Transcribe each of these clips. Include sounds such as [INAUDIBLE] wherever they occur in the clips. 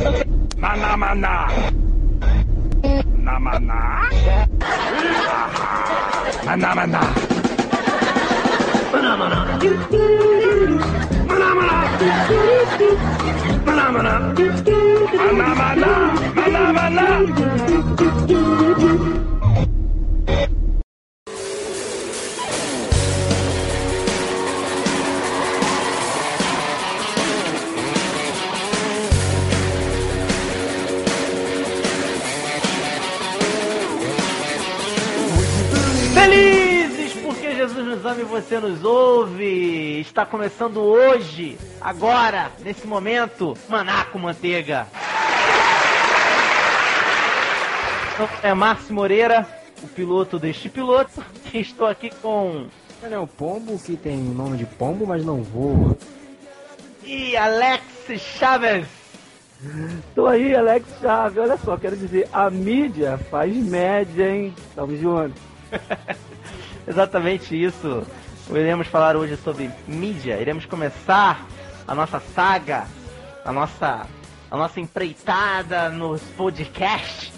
Na na na na. Na na na. Na na na na. Phenomena. Phenomena. Phenomena. Phenomena. Phenomena. Phenomena. Jesus nos ama e você nos ouve. Está começando hoje, agora, nesse momento, Manaco Manteiga. É Márcio Moreira, o piloto deste piloto. E estou aqui com Ele é o pombo que tem nome de pombo, mas não voa. e Alex Chaves. Tô aí, Alex Chaves. Olha só, quero dizer, a mídia faz média, hein? Tamo junto. [LAUGHS] [LAUGHS] Exatamente isso. Iremos falar hoje sobre mídia. Iremos começar a nossa saga, a nossa, a nossa empreitada nos podcasts,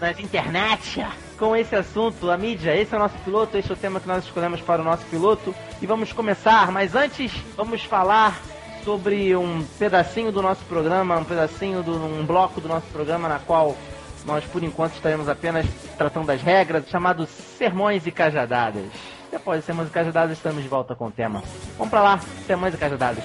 nas internet, com esse assunto, a mídia. Esse é o nosso piloto, esse é o tema que nós escolhemos para o nosso piloto. E vamos começar, mas antes vamos falar sobre um pedacinho do nosso programa, um pedacinho, do, um bloco do nosso programa na qual nós, por enquanto, estaremos apenas tratando das regras, chamado Sermões e Cajadadas. Depois de Sermões e Cajadadas, estamos de volta com o tema. Vamos pra lá, Sermões e Cajadadas.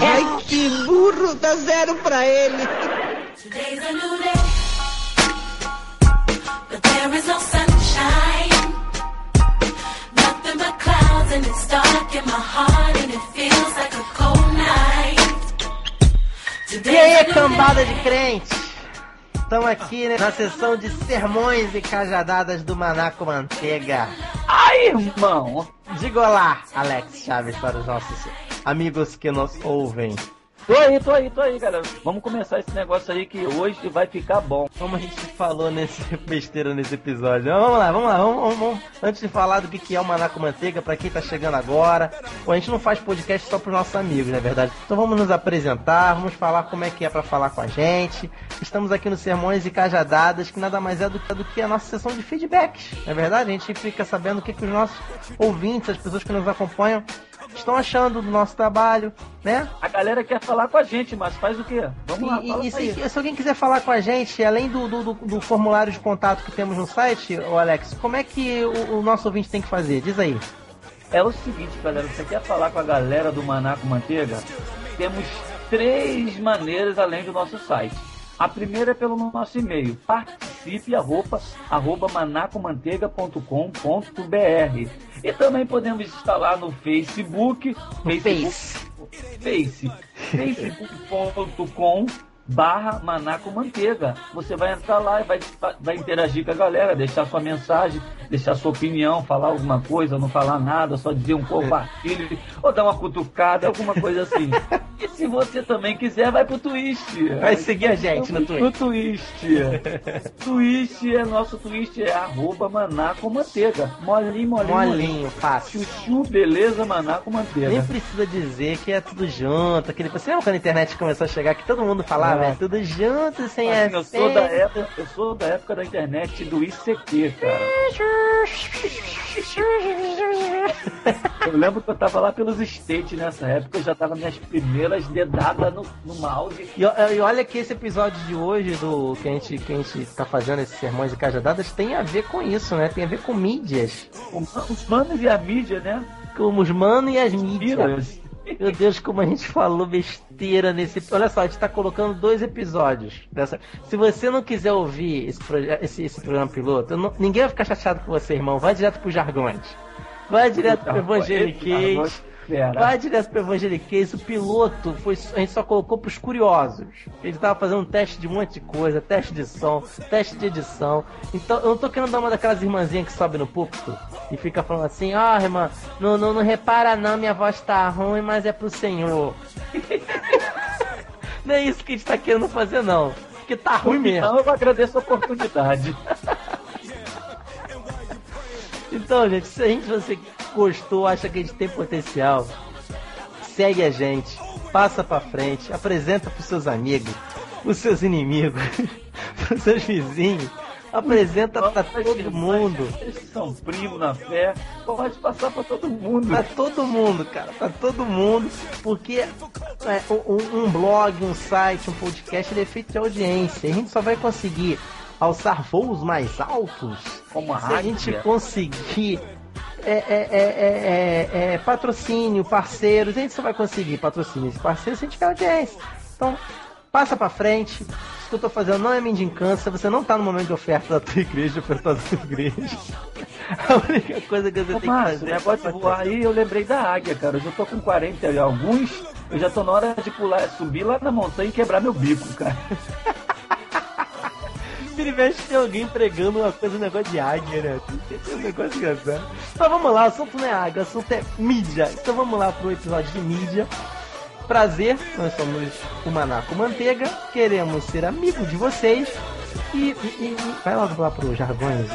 Ai, que burro, dá zero pra ele. Today's a new day, but there is no sunshine. Nothing but clouds, and it's dark in my heart, and it feels like a cold night. E aí, cambada de crentes? Estamos aqui né, na sessão de Sermões e Cajadadas do Manaco Manteiga. Ai, irmão! Diga olá, Alex Chaves, para os nossos amigos que nos ouvem. Tô aí, tô aí, tô aí, galera. Vamos começar esse negócio aí que hoje vai ficar bom. Como a gente falou nesse [LAUGHS] besteira nesse episódio. Vamos lá, vamos lá, vamos, vamos, vamos. Antes de falar do que é o Manaco Manteiga, pra quem tá chegando agora, Pô, a gente não faz podcast só pros nossos amigos, na verdade. Então vamos nos apresentar, vamos falar como é que é pra falar com a gente. Estamos aqui no Sermões e Cajadadas, que nada mais é do, que- do que a nossa sessão de feedbacks. Na verdade, a gente fica sabendo o que, que os nossos ouvintes, as pessoas que nos acompanham, estão achando do nosso trabalho, né? A galera quer falar com a gente, mas faz o quê? Vamos lá, E, e- e se, se alguém quiser falar com a gente, além do, do, do- do formulário de contato que temos no site, ô Alex, como é que o, o nosso ouvinte tem que fazer? Diz aí. É o seguinte, galera, você quer falar com a galera do Manaco Manteiga? Temos três maneiras além do nosso site. A primeira é pelo nosso e-mail, participe arroba, arroba manacomanteiga.com.br E também podemos instalar no Facebook, Facebook Face. Face, [LAUGHS] facebook.com barra Manaco Manteiga. Você vai entrar lá e vai, vai interagir com a galera, deixar sua mensagem, deixar sua opinião, falar alguma coisa, não falar nada, só dizer um compartilhe, ou dar uma cutucada, alguma coisa assim. [LAUGHS] E se você também quiser, vai pro Twist. Vai seguir a gente no Twitch. No Twist. Twist é nosso Twist, é arroba Manaco Manteiga. Molinho, molinho, Molinho, fácil. Chuchu, beleza, Manaco Manteiga. Nem precisa dizer que é tudo junto. Aquele... Você lembra quando a internet começou a chegar que todo mundo falava, É tudo junto, sem Assim, eu sou da época, eu sou da época da internet do ICQ, cara. Eu lembro que eu tava lá pelos States nessa época, eu já tava minhas primeiras dedadas no, no mouse. E, e olha que esse episódio de hoje do que a gente que a gente tá fazendo esses sermões e cajadadas tem a ver com isso, né? Tem a ver com mídias, Os manos e a mídia, né? com os manos e as mídias. Meu Deus, como a gente falou besteira nesse. Olha só, a gente tá colocando dois episódios dessa. Se você não quiser ouvir esse, proje- esse, esse programa piloto, não- ninguém vai ficar chateado com você, irmão. Vai direto pro jargões. Vai direto pro Evangeliquez. Vai direto pro Evangeliquez, o piloto foi, a gente só colocou pros curiosos. Ele tava fazendo um teste de um monte de coisa, teste de som, teste de edição. Então eu não tô querendo dar uma daquelas irmãzinhas que sobe no púlpito e fica falando assim, ó oh, irmã, não, não, não repara não, minha voz tá ruim, mas é pro senhor. [LAUGHS] não é isso que a gente tá querendo fazer não. Porque tá ruim mesmo. Então eu agradeço a oportunidade. [LAUGHS] Então, gente, se a gente você gostou, acha que a gente tem potencial, segue a gente, passa pra frente, apresenta pros seus amigos, pros seus inimigos, [LAUGHS] pros seus vizinhos, apresenta pra todo mundo. São primos na fé, pode passar pra todo mundo. Pra todo mundo, cara, pra todo mundo, porque é, um, um blog, um site, um podcast, ele é feito de audiência. A gente só vai conseguir alçar voos mais altos Como a se a gente conseguir é, é, é, é, é, é, patrocínio, parceiros, a gente só vai conseguir patrocínios e parceiros se a gente tiver audiência. Então, passa pra frente. Isso que eu tô fazendo não é mendicância, você não tá no momento de oferta da tua igreja, oferta da tua igreja. [LAUGHS] A única coisa que você Ô, tem que Márcio, fazer o negócio de voar aí, eu lembrei da águia, cara. Eu já tô com 40 e alguns, eu já tô na hora de pular, subir lá na montanha e quebrar meu bico, cara. [LAUGHS] Vira e mexe tem alguém pregando uma coisa, um negócio de águia, né? Tem um negócio engraçado. Mas vamos lá, o assunto não é águia, o assunto é mídia. Então vamos lá pro episódio de mídia. Prazer, nós somos o Manaco Manteiga, queremos ser amigo de vocês. E, e- e- vai logo lá pro Jargões.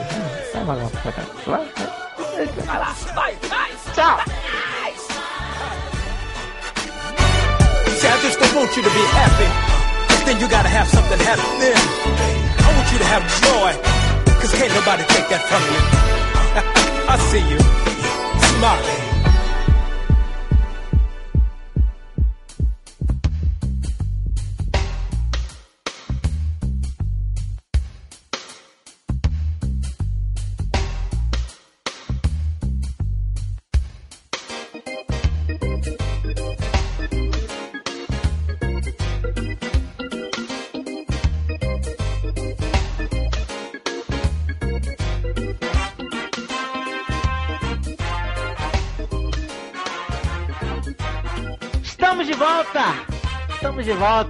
Vai logo lá pra cá. Vai, vai. Vai lá, vai, vai! Tchau! See, I just don't want you to be happy, then you gotta have something happening. I want you to have joy, cause can't nobody take that from you. [LAUGHS] I see you. Smiling.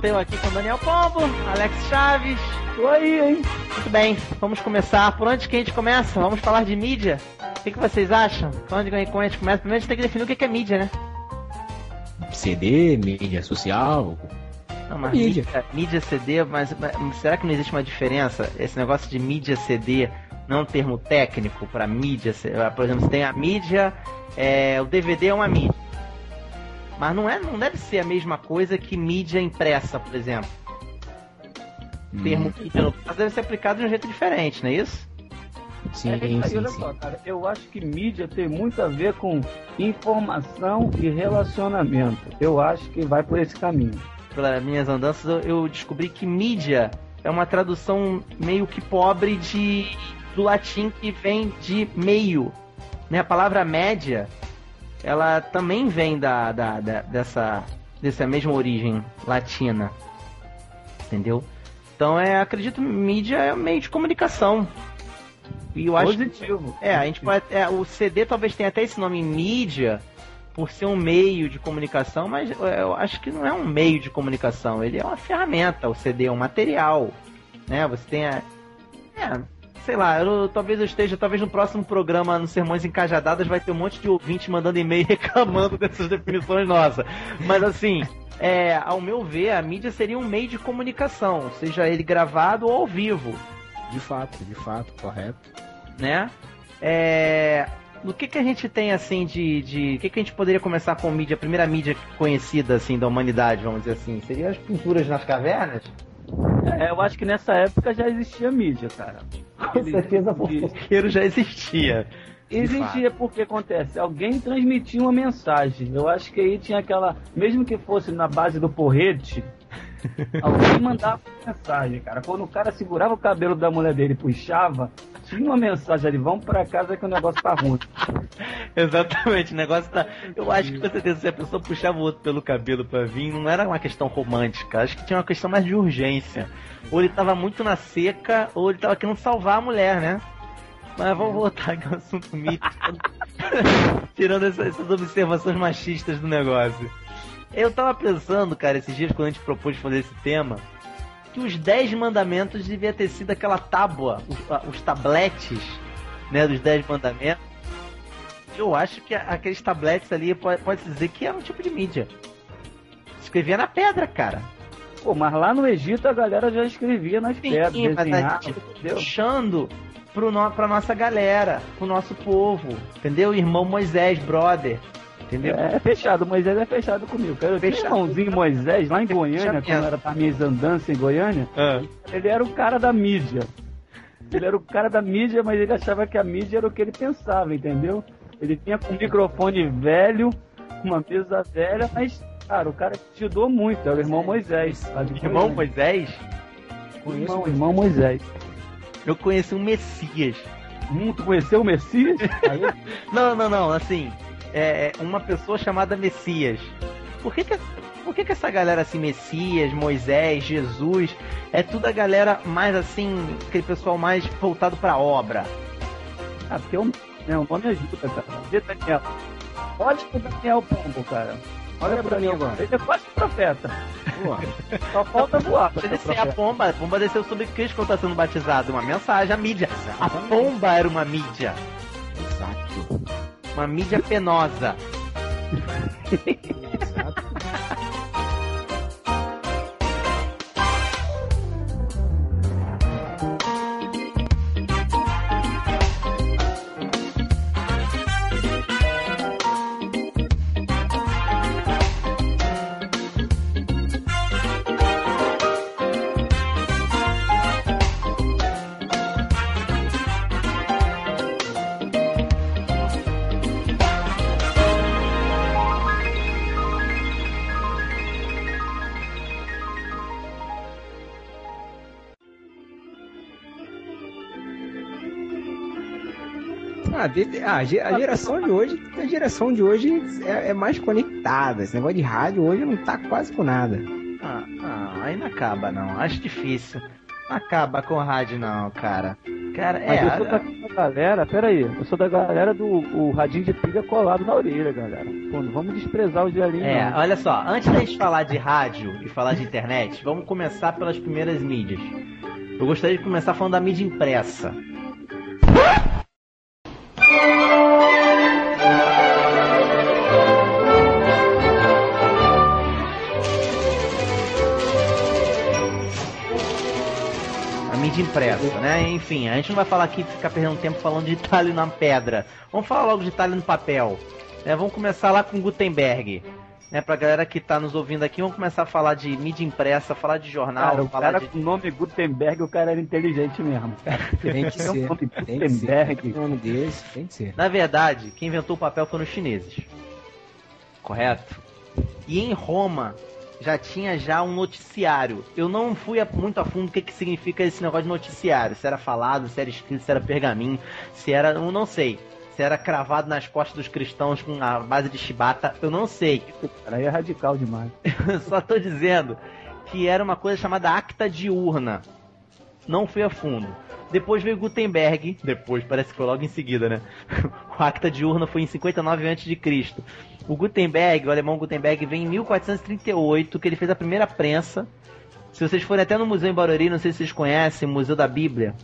Eu aqui com o Daniel Pombo, Alex Chaves. Tô aí, hein? Muito bem, vamos começar. Por onde que a gente começa? Vamos falar de mídia. O que, que vocês acham? Por onde que a gente começa? Primeiro a gente tem que definir o que que é mídia, né? CD, mídia social. Não, mas Mídia. mídia. mídia CD, mas, mas será que não existe uma diferença? Esse negócio de mídia CD não é um termo técnico para mídia? Por exemplo, você tem a mídia, é, o DVD é uma mídia. Mas não, é, não deve ser a mesma coisa que mídia impressa, por exemplo. O termo mídia no caso deve ser aplicado de um jeito diferente, não é isso? Sim, É, aí, sim, olha sim. só, cara, eu acho que mídia tem muito a ver com informação e relacionamento. Eu acho que vai por esse caminho. pelas minhas andanças, eu- eu descobri que mídia é uma tradução meio que pobre de do latim que vem de meio. Né? A palavra média, ela também vem da, da, da- dessa, dessa mesma origem latina. Entendeu? Então é, acredito, mídia é um meio de comunicação. E eu acho que Positivo. é, a gente pode. É, o CD talvez tenha até esse nome mídia por ser um meio de comunicação, mas eu acho que não é um meio de comunicação, ele é uma ferramenta, o CD é um material. Né? Você tem a. É, sei lá, eu, talvez eu esteja, talvez no próximo programa, no Sermões Encajadadas, vai ter um monte de ouvinte mandando e-mail [LAUGHS] reclamando dessas definições nossas. Mas assim, é, ao meu ver, a mídia seria um meio de comunicação, seja ele gravado ou ao vivo De fato, de fato, correto. né? É, que que a gente tem assim de, de, o que que a gente poderia começar com mídia, a primeira mídia conhecida assim da humanidade, vamos dizer assim, seria as pinturas nas cavernas? É, eu acho que nessa época já existia mídia, cara. Com certeza, fofoqueiro já existia. Existia porque acontece, alguém transmitia uma mensagem. Eu acho que aí tinha aquela, mesmo que fosse na base do porrete, [LAUGHS] alguém mandava uma mensagem, cara. Quando o cara segurava o cabelo da mulher dele e puxava, tinha uma mensagem ali, vamos pra casa que o negócio tá ruim. [LAUGHS] Exatamente, o negócio tá. [LAUGHS] Eu acho que com certeza se a pessoa puxava o outro pelo cabelo pra vir, não era uma questão romântica, acho que tinha uma questão mais de urgência. Ou ele tava muito na seca, ou ele tava querendo salvar a mulher, né? Mas vamos voltar aqui ao assunto mítico. [LAUGHS] tirando essas, essas observações machistas do negócio. Eu tava pensando, cara, esses dias quando a gente propôs fazer esse tema, que os 10 mandamentos devia ter sido aquela tábua, os, a- os tabletes, né, dos 10 mandamentos. Eu acho que a- aqueles tabletes ali pode, pode dizer que é um tipo de mídia. Escrevia na pedra, cara. Pô, mas lá no Egito a galera já escrevia nas pedras, Sim, mas a desenhava, gente entendeu? puxando pro no, pra nossa galera, pro nosso povo, entendeu? Irmão Moisés, brother, entendeu? É, é fechado, Moisés é fechado comigo. cara. Eu tinha um Fechado. irmãozinho Moisés lá em Goiânia, quando era pra minhas andanças em Goiânia, Ah. ele era o cara da mídia. Ele era o cara da mídia, mas ele achava que a mídia era o que ele pensava, entendeu? Ele vinha com um microfone velho, uma mesa velha, mas, cara, o cara te ajudou muito, é o irmão Moisés. Irmão. Moisés, Irmão, irmão Moisés. eu conheci um Messias. Hum, tu conheceu o Messias? [LAUGHS] Não, não, não, assim, é é uma pessoa chamada Messias. Por que que, por que que essa galera assim, Messias, Moisés, Jesus, é tudo a galera mais assim, aquele pessoal mais voltado pra obra? ah, porque o, né, o nome ajuda, cara. Vê Daniel. Olha pro Daniel Pombo, cara. Olha pra mim agora. Ele é quase profeta. Só falta voar pra ser descer a profeta. pomba, a pomba desceu sobre Cristo quando tá sendo batizado. Uma mensagem, a mídia. A pomba era uma mídia. Exato. Uma mídia penosa. [LAUGHS] [LAUGHS] Exato. De- ah, a geração de hoje, a geração de hoje é, é mais conectada. Esse negócio de rádio hoje não tá quase com nada. Ah, ah, aí não acaba não. Acho difícil. Não acaba com rádio não, cara. Cara, Mas é. eu sou da, da galera, peraí, eu sou da galera do o radinho de pilha colado na orelha, galera. Pô, não vamos desprezar os velhinhos, É, não. olha só, antes da gente falar de rádio e falar de internet, vamos começar pelas primeiras mídias. Eu gostaria de começar falando da mídia impressa. Impressa, né? Enfim, a gente não vai falar aqui ficar perdendo tempo falando de talho na pedra. Vamos falar logo de talho no papel. né? vamos começar lá com Gutenberg. Né, pra galera que tá nos ouvindo aqui, vamos começar a falar de mídia impressa, falar de jornal, Cara, o falar cara de. com o nome Gutenberg, o cara era inteligente mesmo. cara. Tem que [LAUGHS] Tem ser. Tem que ser. Gutenberg. O nome desse tem que ser. Na verdade, quem inventou o papel foram os chineses. Correto? E em Roma já tinha já um noticiário. Eu não fui a- muito a fundo o que, que significa esse negócio de noticiário. Se era falado, se era escrito, se era pergaminho, se era. Eu não sei. Se era cravado nas costas dos cristãos com a base de chibata, eu não sei. Cara, aí é radical demais. Eu [LAUGHS] só tô dizendo que era uma coisa chamada acta diurna. Não fui a fundo. Depois veio Gutenberg. Depois, parece que foi logo em seguida, né? [LAUGHS] O acta diurna foi em 59 a.C. O Gutenberg, o alemão Gutenberg, vem em 1438, que ele fez a primeira prensa. Se vocês forem até no museu em Barueri, não sei se vocês conhecem, o Museu da Bíblia,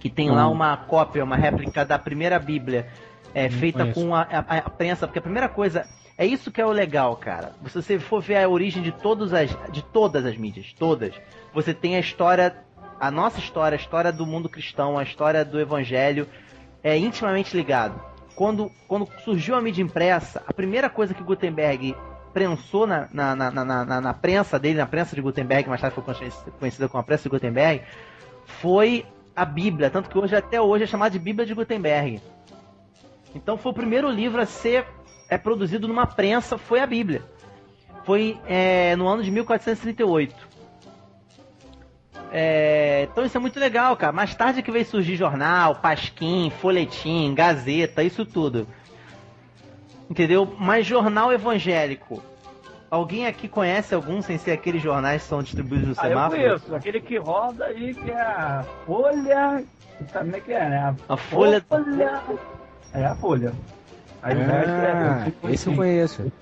que tem lá Não. uma cópia, uma réplica da primeira Bíblia, é, feita conheço. com a, a- a prensa, porque a primeira coisa é isso que é o legal, cara. Se você for ver a origem de todas as de todas as mídias, todas, você tem a história, a nossa história, a história do mundo cristão, a história do evangelho é intimamente ligado. Quando, quando surgiu a mídia impressa, a primeira coisa que Gutenberg prensou na, na, na, na, na- prensa dele, na prensa de Gutenberg, mais tarde foi conhecida- conhecida como a prensa de Gutenberg, foi a Bíblia, tanto que hoje até hoje é chamada de Bíblia de Gutenberg. Então foi o primeiro livro a ser é, produzido numa prensa, foi a Bíblia. Foi é, no ano de 1438. É, então isso é muito legal, cara. Mais tarde que veio surgir jornal, pasquim, folhetim, gazeta, isso tudo. Entendeu? Mas jornal evangélico. Alguém aqui conhece algum sem ser aqueles jornais que são distribuídos no Ah, eu semáforo? conheço. Aquele que roda aí, que é a Folha... Como é que é, né? A Folha- Folha... É a Folha. Aí o resto é- Ah, tipo esse eu assim. conheço.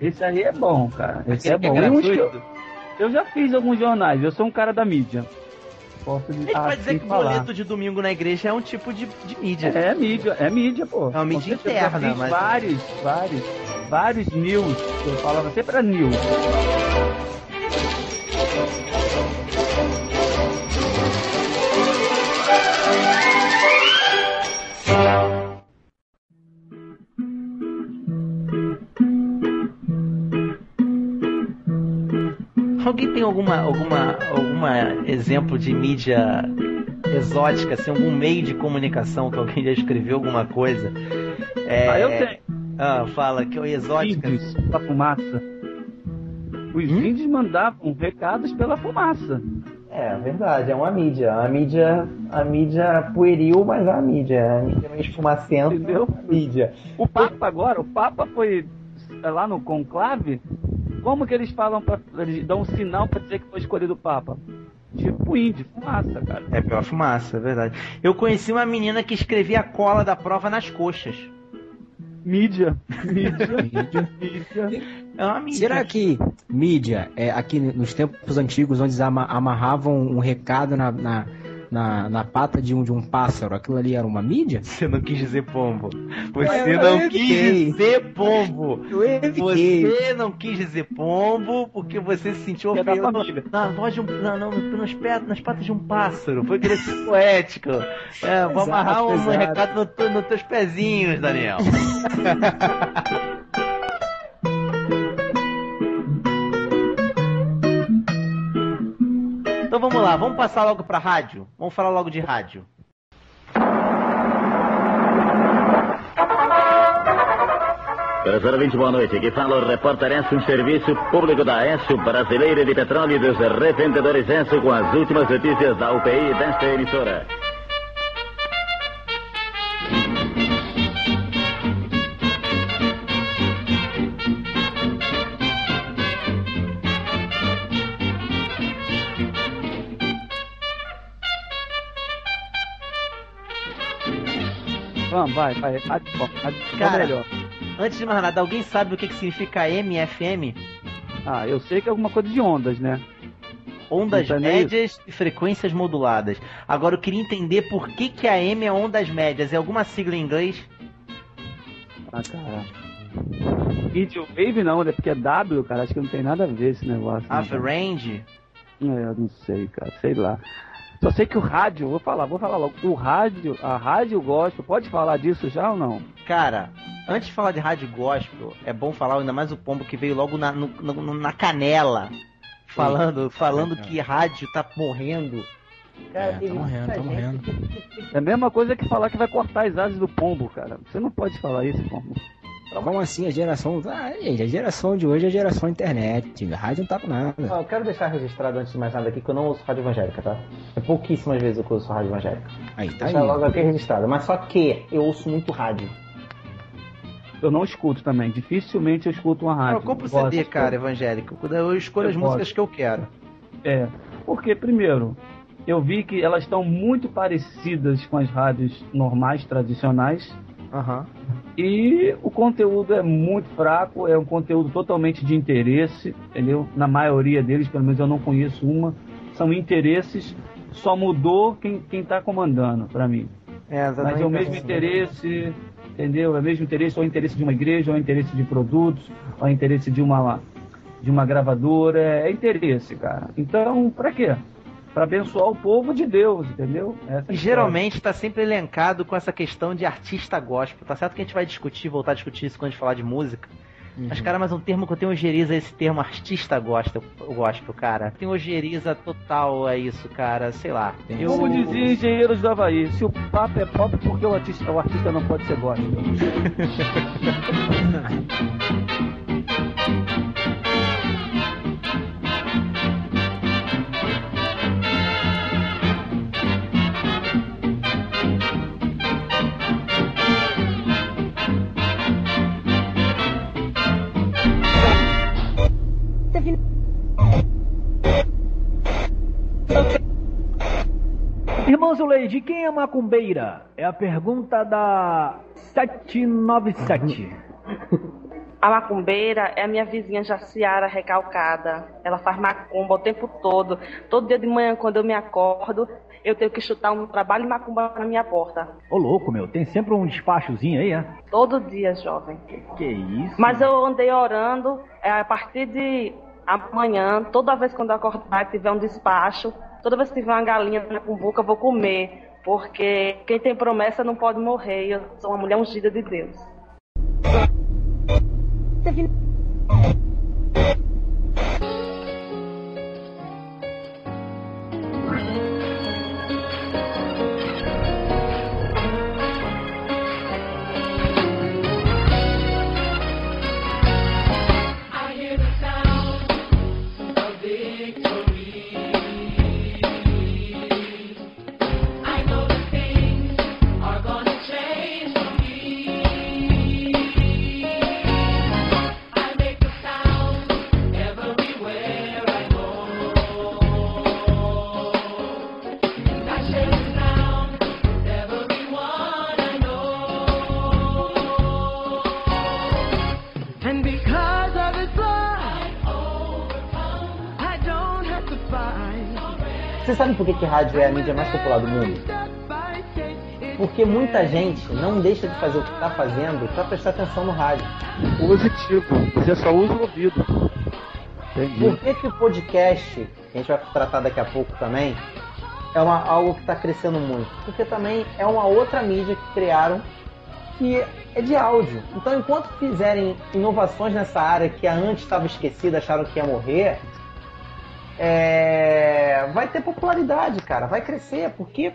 Esse aí é bom, cara. Esse é Aquele que bom. é eu, eu já fiz alguns jornais, eu sou um cara da mídia. Posso gente pode dizer que o falar. boleto de domingo na igreja é um tipo de, de mídia. É mídia, é mídia, pô. É uma mídia certeza, interna, mas- vários, vários, vários news. Eu falava sempre a news. Alguém tem alguma, alguma, alguma exemplo de mídia exótica, assim, algum meio de comunicação que alguém já escreveu alguma coisa? É, Ah, eu tenho. Ah, fala que é exótica. Índios pela fumaça. Os Hum? índios mandavam recados pela fumaça. É verdade, é uma mídia. A mídia, a mídia pueril, mas é uma mídia. A mídia meio esfumacenta. Entendeu? Mídia. O Papa agora, o Papa foi é, lá no conclave. Como que eles falam pra, eles dão um sinal pra dizer que foi escolhido o Papa? Tipo índio, fumaça, cara. É pela fumaça, é verdade. Eu conheci uma menina que escrevia a cola da prova nas coxas. Mídia. Mídia. [LAUGHS] Mídia. mídia. É uma mídia. Será que mídia, é, aqui nos tempos antigos, onde amarravam um recado na, na, na, na pata de um, de um pássaro, aquilo ali era uma mídia? Você não quis dizer pombo. Você eu não quis dizer pombo. Você não quis dizer pombo porque você se sentiu ofendido na voz de um. Não, não, nas, nas patas de um pássaro. Foi ser [LAUGHS] poético. É, vou Exato, amarrar um exato. recado no nos teus pezinhos, Daniel. [LAUGHS] Então vamos lá, vamos passar logo pra rádio? Vamos falar logo de rádio. Professor 20, boa noite. Aqui fala o repórter Enso, um serviço público da Enso, brasileira de petróleo e dos revendedores Enso, com as últimas notícias da UPI desta emissora. Vamos, vai, vai. Bom Cara. melhor. Antes de mais nada, alguém sabe o que, que significa MFM? Ah, eu sei que é alguma coisa de ondas, né? Ondas tá médias e frequências moduladas. Agora eu queria entender por que, que a M é ondas médias. É alguma sigla em inglês? Ah, cara. Radio Wave não, né? Porque é W, cara. Acho que não tem nada a ver esse negócio. né, Half cara? range? É, eu não sei, cara. Sei lá. Só sei que o rádio, vou falar, vou falar logo. O rádio, a rádio gospel, pode falar disso já ou não? Cara, antes de falar de rádio gospel, é bom falar ainda mais o pombo que veio logo na, no- no- na canela. Falando, falando que rádio tá morrendo. Cara, É, tá morrendo, tá gente morrendo. É a mesma coisa que falar que vai cortar as asas do pombo, cara. Você não pode falar isso, pombo. Como assim a geração. Ah, gente, a geração de hoje é a geração internet. A rádio não tá com nada. Ó, eu quero deixar registrado antes de mais nada aqui que eu não ouço rádio evangélica, tá? É pouquíssimas vezes que eu ouço rádio evangélica. Aí, tá aí. Deixar logo aqui registrado. Mas só que eu ouço muito rádio. Eu não escuto também. Dificilmente eu escuto uma rádio. eu compro. CD, cara, evangélico. Eu escolho Eu as músicas gosto. que eu quero. É. Porque, primeiro, eu vi que elas estão muito parecidas com as rádios normais, tradicionais. Aham. E o conteúdo é muito fraco, é um conteúdo totalmente de interesse, entendeu? Na maioria deles, pelo menos eu não conheço uma, são interesses, só mudou quem, quem tá comandando, pra mim. É, Mas é o mesmo interesse, entendeu? É o mesmo interesse, ou é o interesse de uma igreja, ou é o interesse de produtos, ou é o interesse de uma, de uma gravadora, é interesse, cara. Então, pra quê? Pra abençoar o povo de Deus, entendeu? Essa é E geralmente tá sempre elencado com essa questão de artista gospel. Tá certo que a gente vai discutir, voltar a discutir isso quando a gente falar de música. Mas, cara, mas um termo que eu tenho ojeriza é esse termo artista gospel, gospel, cara. Tem ojeriza total a isso, cara. Sei lá. Eu... Como dizia Engenheiros do Havaí, se o papo é pop, por que o artista, o artista não pode ser gospel? [LAUGHS] Irmãos Leide, quem é macumbeira? É a pergunta da 797. A macumbeira é a minha vizinha Jaciara recalcada. Ela faz macumba o tempo todo. Todo dia de manhã, quando eu me acordo, eu tenho que chutar um trabalho de macumba na minha porta. Ô louco, meu, tem sempre um despachozinho aí, é? Todo dia, jovem. Que isso? Mas eu andei orando, é, a partir de amanhã, toda vez quando eu acordar e tiver um despacho, toda vez que tiver uma galinha na cumbuca, eu vou comer. Porque quem tem promessa não pode morrer. Eu sou uma mulher ungida de Deus. Você sabe por que, que rádio é a mídia mais popular do mundo? Porque muita gente não deixa de fazer o que está fazendo para prestar atenção no rádio. Positivo. Você só usa o ouvido. Entendi. Por que, que o podcast, que a gente vai tratar daqui a pouco também, é uma, algo que está crescendo muito? Porque também é uma outra mídia que criaram que é de áudio. Então, enquanto fizerem inovações nessa área que antes estava esquecida, acharam que ia morrer, é, vai ter popularidade, cara, vai crescer, porque,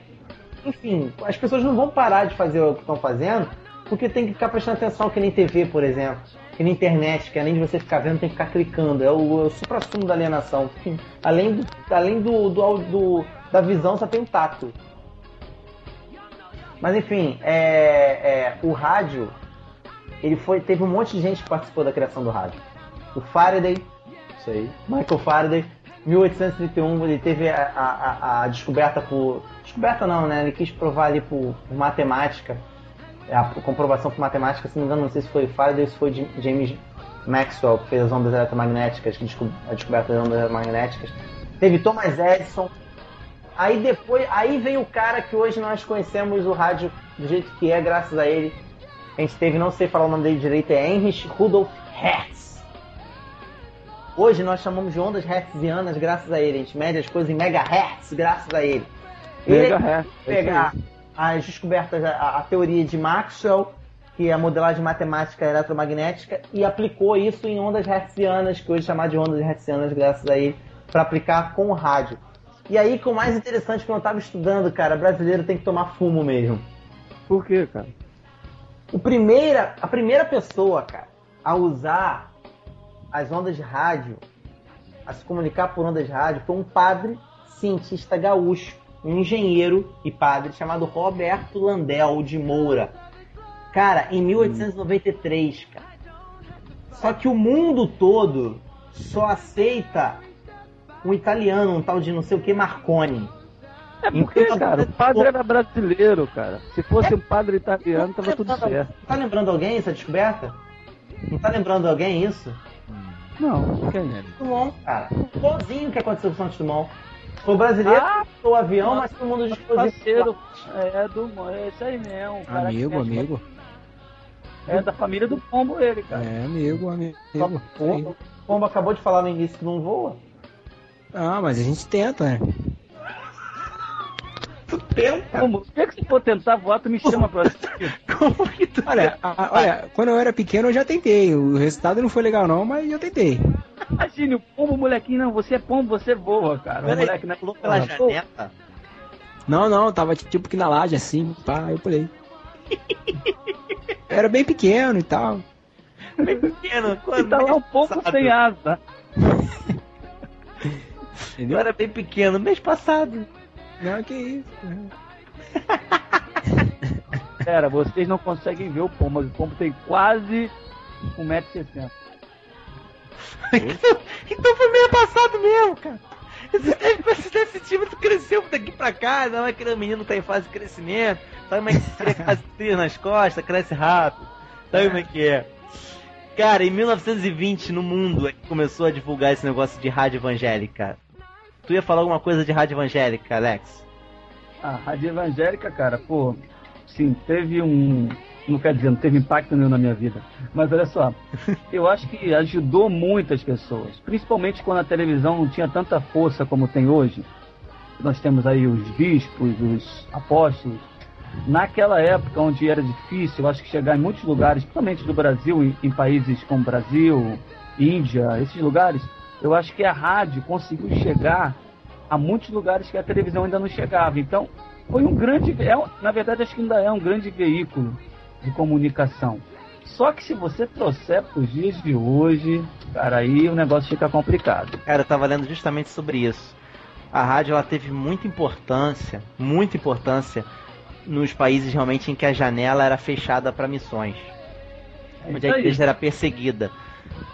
enfim, as pessoas não vão parar de fazer o que estão fazendo, porque tem que ficar prestando atenção que nem TV, por exemplo, que na internet, que além de você ficar vendo, tem que ficar clicando, é o, é o supra-sumo da alienação. Enfim, além do, além do, do, do- da visão, só tem o tato. Mas enfim, é, é, o rádio, ele foi, teve um monte de gente que participou da criação do rádio. O Faraday, isso aí, Michael Faraday, 1831, ele teve a, a- a- descoberta por. Descoberta não, né? Ele quis provar ali por, por matemática, é, a comprovação por matemática, se não me engano, não sei se foi Faraday ou se foi James Maxwell, que fez as ondas eletromagnéticas, que a descoberta das ondas eletromagnéticas. Teve Thomas Edison. Aí depois, aí vem o cara que hoje nós conhecemos o rádio do jeito que é, graças a ele. A gente teve, não sei falar o nome dele direito, é Heinrich Rudolf Hertz. Hoje nós chamamos de ondas hertzianas graças a ele. A gente mede as coisas em megahertz graças a ele. Ele Megahertz, é pegar as descobertas, a, a teoria de Maxwell, que é a modelagem matemática eletromagnética, e aplicou isso em ondas hertzianas, que hoje é chamado de ondas hertzianas graças a ele, para aplicar com o rádio. E aí que o mais interessante que eu estava estudando, cara, brasileiro tem que tomar fumo mesmo. Por quê, cara? O primeira, a primeira pessoa, cara, a usar as ondas de rádio, a se comunicar por ondas de rádio, foi um padre cientista gaúcho, um engenheiro e padre chamado Roberto Landel de Moura. Cara, em 1893, cara. Só que o mundo todo só aceita um italiano, um tal de não sei o que, Marconi. É porque, cara, o padre era brasileiro, cara. Se fosse um padre italiano, tava tudo certo. Tá lembrando alguém essa descoberta? Não tá lembrando alguém isso? Não, quem é? Dumont, cara. Igualzinho o que aconteceu com o Santos Dumont. Foi brasileiro, Ah, o avião, mas todo mundo Parceiro, é do. É isso aí mesmo. o cara Amigo, que é- amigo. É da família do pombo, ele, cara. É, amigo, amigo. O Pombo acabou de falar no início que não voa. Ah, mas a gente tenta, né? Pombo, se que você for tentar voar, tu me chama pra [LAUGHS] Olha, a- olha, quando eu era pequeno eu já tentei. O resultado não foi legal não, mas eu tentei. Imagine, o pombo, molequinho, não, você é pombo, você voa, cara. O moleque não pulou pela Pô, janela? Não, não, tava tipo que na laje assim, pá, eu pulei. Era bem pequeno e tal. Bem pequeno. Ele tá lá um pombo sem asa. Eu era bem pequeno, mês passado. Não, que isso. [LAUGHS] Pera, vocês não conseguem ver o pombo, mas o pombo tem quase 1,60m. [LAUGHS] então foi mês passado mesmo, cara. Esse, time cresceu daqui pra casa, não é aquele menino que tá em fase de crescimento, sabe como é que se cria [LAUGHS] de nas costas, cresce rápido, sabe como é que é? Cara, em 1920, no mundo, é que começou a divulgar esse negócio de rádio evangélica. Tu ia falar alguma coisa de rádio evangélica, Alex? A rádio evangélica, cara, pô, sim, teve um. Não quer dizer, não teve impacto nenhum na minha vida. Mas olha só, [LAUGHS] eu acho que ajudou muitas pessoas. Principalmente quando a televisão não tinha tanta força como tem hoje. Nós temos aí os bispos, os apóstolos. Naquela época, onde era difícil, eu acho que chegar em muitos lugares, principalmente do Brasil, em, em países como Brasil, Índia, esses lugares, eu acho que a rádio conseguiu chegar a muitos lugares que a televisão ainda não chegava. Então, foi um grande, é, na verdade, acho que ainda é um grande veículo de comunicação. Só que se você trouxer para os dias de hoje, cara, aí o negócio fica complicado. Cara, eu tava lendo justamente sobre isso. A rádio ela teve muita importância, muita importância nos países realmente em que a janela era fechada para missões. É onde a igreja era perseguida.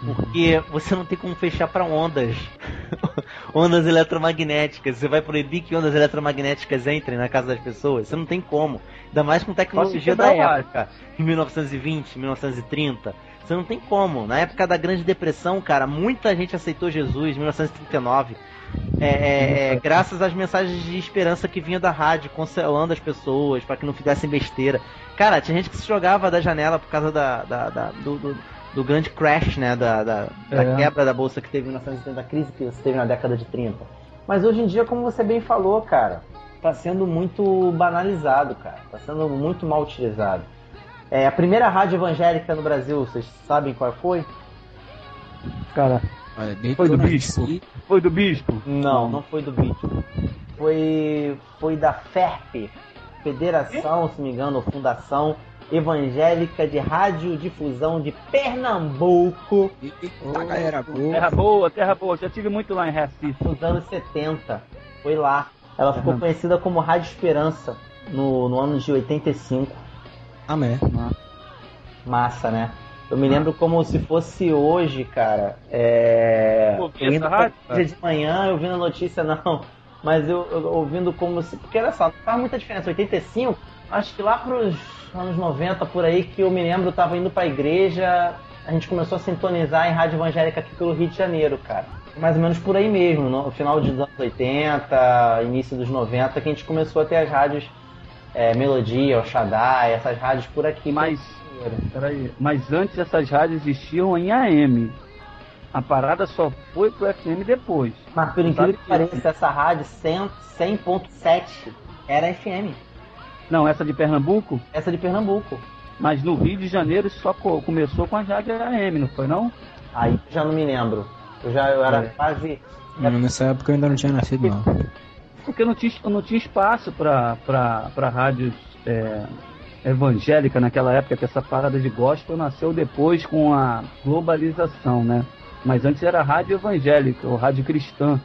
Porque você não tem como fechar para ondas. [LAUGHS] ondas eletromagnéticas. Você vai proibir que ondas eletromagnéticas entrem na casa das pessoas? Você não tem como. Ainda mais com tecnologia da época. Em 1920, 1930. Você não tem como. Na época da Grande Depressão, cara, muita gente aceitou Jesus, 1939. É, é, é, graças às mensagens de esperança que vinha da rádio, consolando as pessoas para que não fizessem besteira. Cara, tinha gente que se jogava da janela por causa da, da- da- do, do- do grande crash, né? Da, da- da É. quebra da bolsa que teve em 1930, da crise que você teve na década de 30. Mas hoje em dia, como você bem falou, cara, tá sendo muito banalizado, cara. Tá sendo muito mal utilizado. É, a primeira rádio evangélica no Brasil, vocês sabem qual foi? Cara, Olha, Foi do bispo? foi do bispo? Não, não foi do vídeo. Foi, foi da FERP, Federação, se não me engano, ou Fundação Evangélica de Radiodifusão de Pernambuco, Eita, galera boa. Terra boa, terra boa. Já tive muito lá em Recife. nos anos 70. Foi lá. Ela ficou Aham. conhecida como Rádio Esperança no, no ano de 85. Ah, mas Massa, né? Eu me lembro como se fosse hoje, cara. É. Pô, vi eu indo essa pra rádio, dia de manhã, eu vendo a notícia, não. Mas eu, eu ouvindo como se. Porque olha só, não faz muita diferença. 85, acho que lá pros anos 90 por aí, que eu me lembro, eu tava indo pra igreja, a gente começou a sintonizar em rádio evangélica aqui pelo Rio de Janeiro, cara. Mais ou menos por aí mesmo, no final dos anos 80, início dos 90, que a gente começou a ter as rádios é, Melodia, o Shaddai, essas rádios por aqui. Mas, peraí, mas antes essas rádios existiam em AM. A parada só foi pro FM depois. Mas por incrível que que- pareça, essa rádio 100 100.7 era FM. Não, essa de Pernambuco, Essa de Pernambuco. mas no Rio de Janeiro só co- começou com a rádio AM, não foi não? Aí já não me lembro. Eu já eu era É. quase. Hum, nessa época eu ainda não tinha nascido, não. Porque não tinha, não tinha espaço para para rádios é, evangélica naquela época, que essa parada de gospel nasceu depois com a globalização, né? Mas antes era rádio evangélica, ou rádio cristã.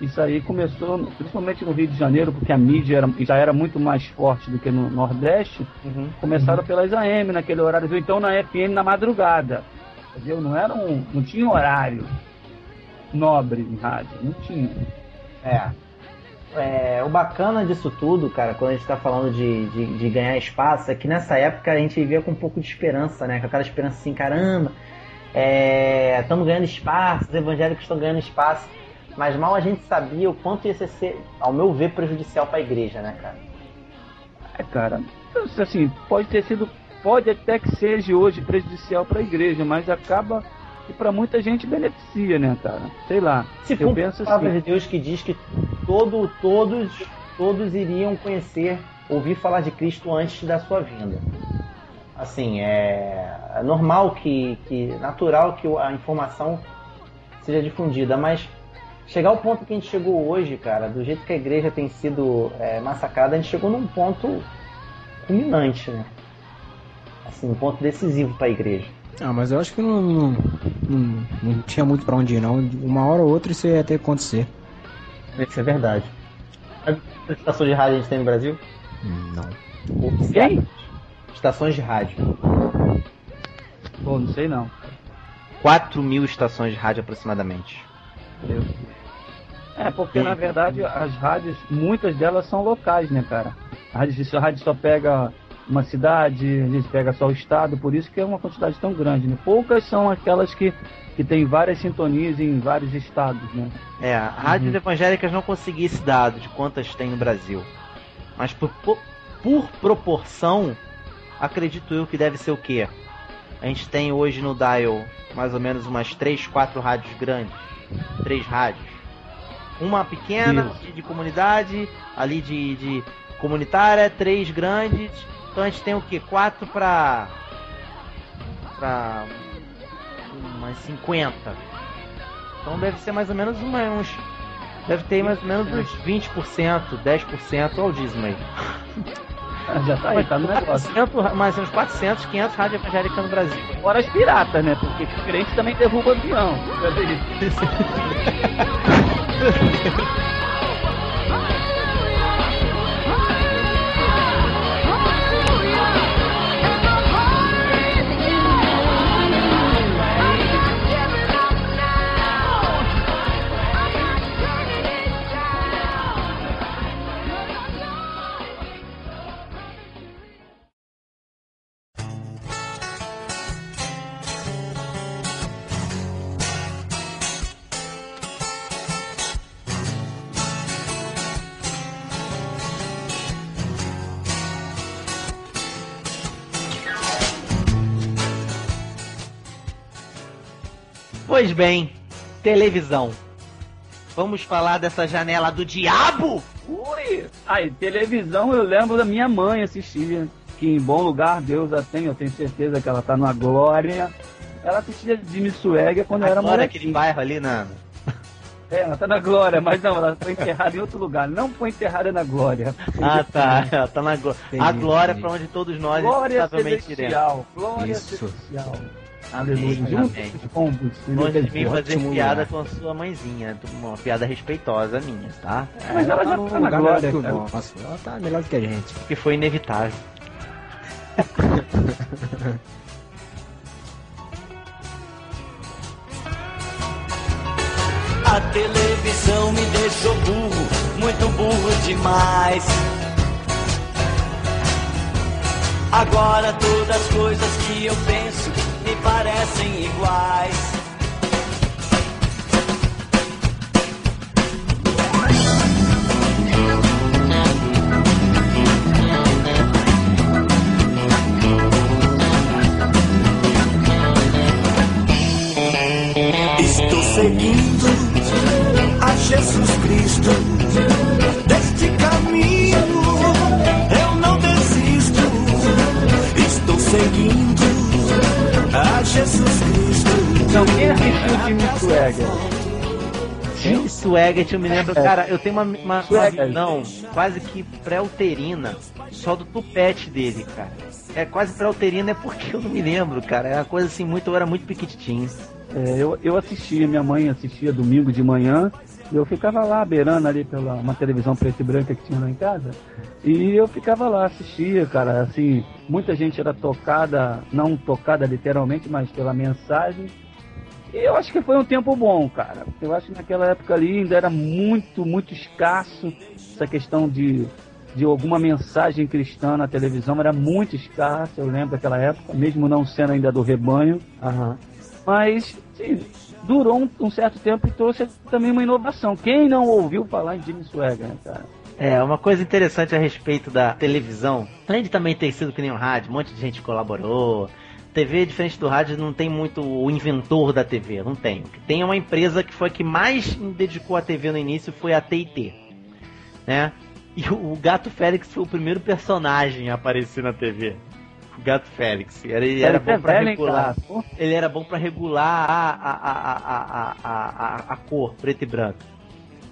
Isso aí começou principalmente no Rio de Janeiro, porque a mídia era- já era muito mais forte do que no Nordeste. Uhum. Começaram pelas AM naquele horário, ou então na FM na madrugada. Entendeu? Não era um, não tinha horário nobre em rádio, não tinha. É. É, o bacana disso tudo, cara, quando a gente tá falando de, de, de ganhar espaço, é que nessa época a gente vivia com um pouco de esperança, né? Com aquela esperança assim, caramba, estamos ganhando espaço, os evangélicos estão ganhando espaço. Mas mal a gente sabia o quanto ia ser, ao meu ver, prejudicial pra igreja, né, cara? É, cara, sei assim, pode ter sido, pode até que seja hoje prejudicial para a igreja, mas acaba que para muita gente beneficia, né, cara? Sei lá. Se eu for a penso palavra assim, de Deus que diz que todo, todos, todos iriam conhecer, ouvir falar de Cristo antes da sua vinda. Assim, é é normal que, que natural que a informação seja difundida, mas chegar ao ponto que a gente chegou hoje, cara, do jeito que a igreja tem sido é, massacrada, a gente chegou num ponto culminante, né? Assim, um ponto decisivo para a igreja. Ah, mas eu acho que não, não, não, não tinha muito pra onde ir, não. Uma hora ou outra isso ia ter que acontecer. Isso é verdade. Sabe quantas estações de rádio a gente tem no Brasil? Não. Quem? Estações de rádio. Pô, não sei não. 4 mil estações de rádio aproximadamente. É, porque na verdade as rádios, muitas delas são locais, né, cara? A rádio, a rádio só pega uma cidade, a gente pega só o estado, por isso que é uma quantidade tão grande, né? Poucas são aquelas que, que tem várias sintonias em vários estados, né? É, rádios evangélicas não consegui esse dado de quantas tem no Brasil. Mas por, por, por proporção, acredito eu que deve ser o quê? A gente tem hoje no dial mais ou menos umas 3, 4 rádios grandes. Três rádios. Uma pequena de, de comunidade, ali de, de comunitária, três grandes. Então a gente tem o que? Quatro pra. pra. umas 50. Então deve ser mais ou menos uma, uns. Deve ter mais ou menos uns 20%, 10%. Olha o dízimo aí. Já tá aí, tá no negócio. 400, mais uns 400, 500 rádio evangélica no Brasil. Fora as piratas, né? Porque crente também derruba avião. [LAUGHS] Música [LAUGHS] Pois bem, televisão. Vamos falar dessa janela do diabo? Ui! Aí, televisão eu lembro da minha mãe assistir, que em bom lugar Deus a tem, eu tenho certeza que ela tá numa glória. Ela assistia Jimmy Swagger quando eu era molequinho. aquele bairro ali na. É, ela tá na glória, mas não, ela foi enterrada em outro lugar. Não foi enterrada na glória. [LAUGHS] Ah, tá. Ela tá na glória. A Entendi, glória pra onde todos nós Glória iremos. celestial. Glória Isso. celestial. Amém, Aleluia. amém. Juntos os pombos. Longe de mim fazer Ótimo piada lugar. com a sua mãezinha. Uma piada respeitosa minha, tá? Mas ela já tá na glória, cara. nosso. Ela tá melhor do que a gente. Que foi inevitável. A televisão me deixou burro, muito burro demais. Agora todas as coisas que eu penso parecem iguais. Não, quem assistiu Jimmy Swagger? Jim Swaggart, eu me lembro, cara, eu tenho uma, uma, visão quase que pré-uterina só do tupete dele, cara. É quase pré-uterina é porque eu não me lembro, cara. É uma coisa assim, muito, eu era muito piquitinho. É, eu, eu assistia, minha mãe assistia domingo de manhã, eu ficava lá beirando ali pela uma televisão preta e branca que tinha lá em casa, e eu ficava lá, assistia, cara, assim, muita gente era tocada, não tocada literalmente, mas pela mensagem. E eu acho que foi um tempo bom, cara. Eu acho que naquela época ali ainda era muito, muito escasso essa questão de, de alguma mensagem cristã na televisão, era muito escassa, eu lembro daquela época, mesmo não sendo ainda do rebanho. Mas sim, durou um, um certo tempo e trouxe também uma inovação. Quem não ouviu falar em Jimmy Swagger, né, cara? É, uma coisa interessante a respeito da televisão, além de também ter sido que nem o rádio, um monte de gente colaborou. TV, diferente do rádio, não tem muito o inventor da TV, não tem. Tem é uma empresa que foi a que mais dedicou a TV no início, foi a TIT. Né? E o, Gato Félix foi o primeiro personagem a aparecer na TV. O Gato Félix. Ele, ele era é bom pra regular. Ele era bom pra regular a, a, a, a, a, a, a, a cor, preto e branco.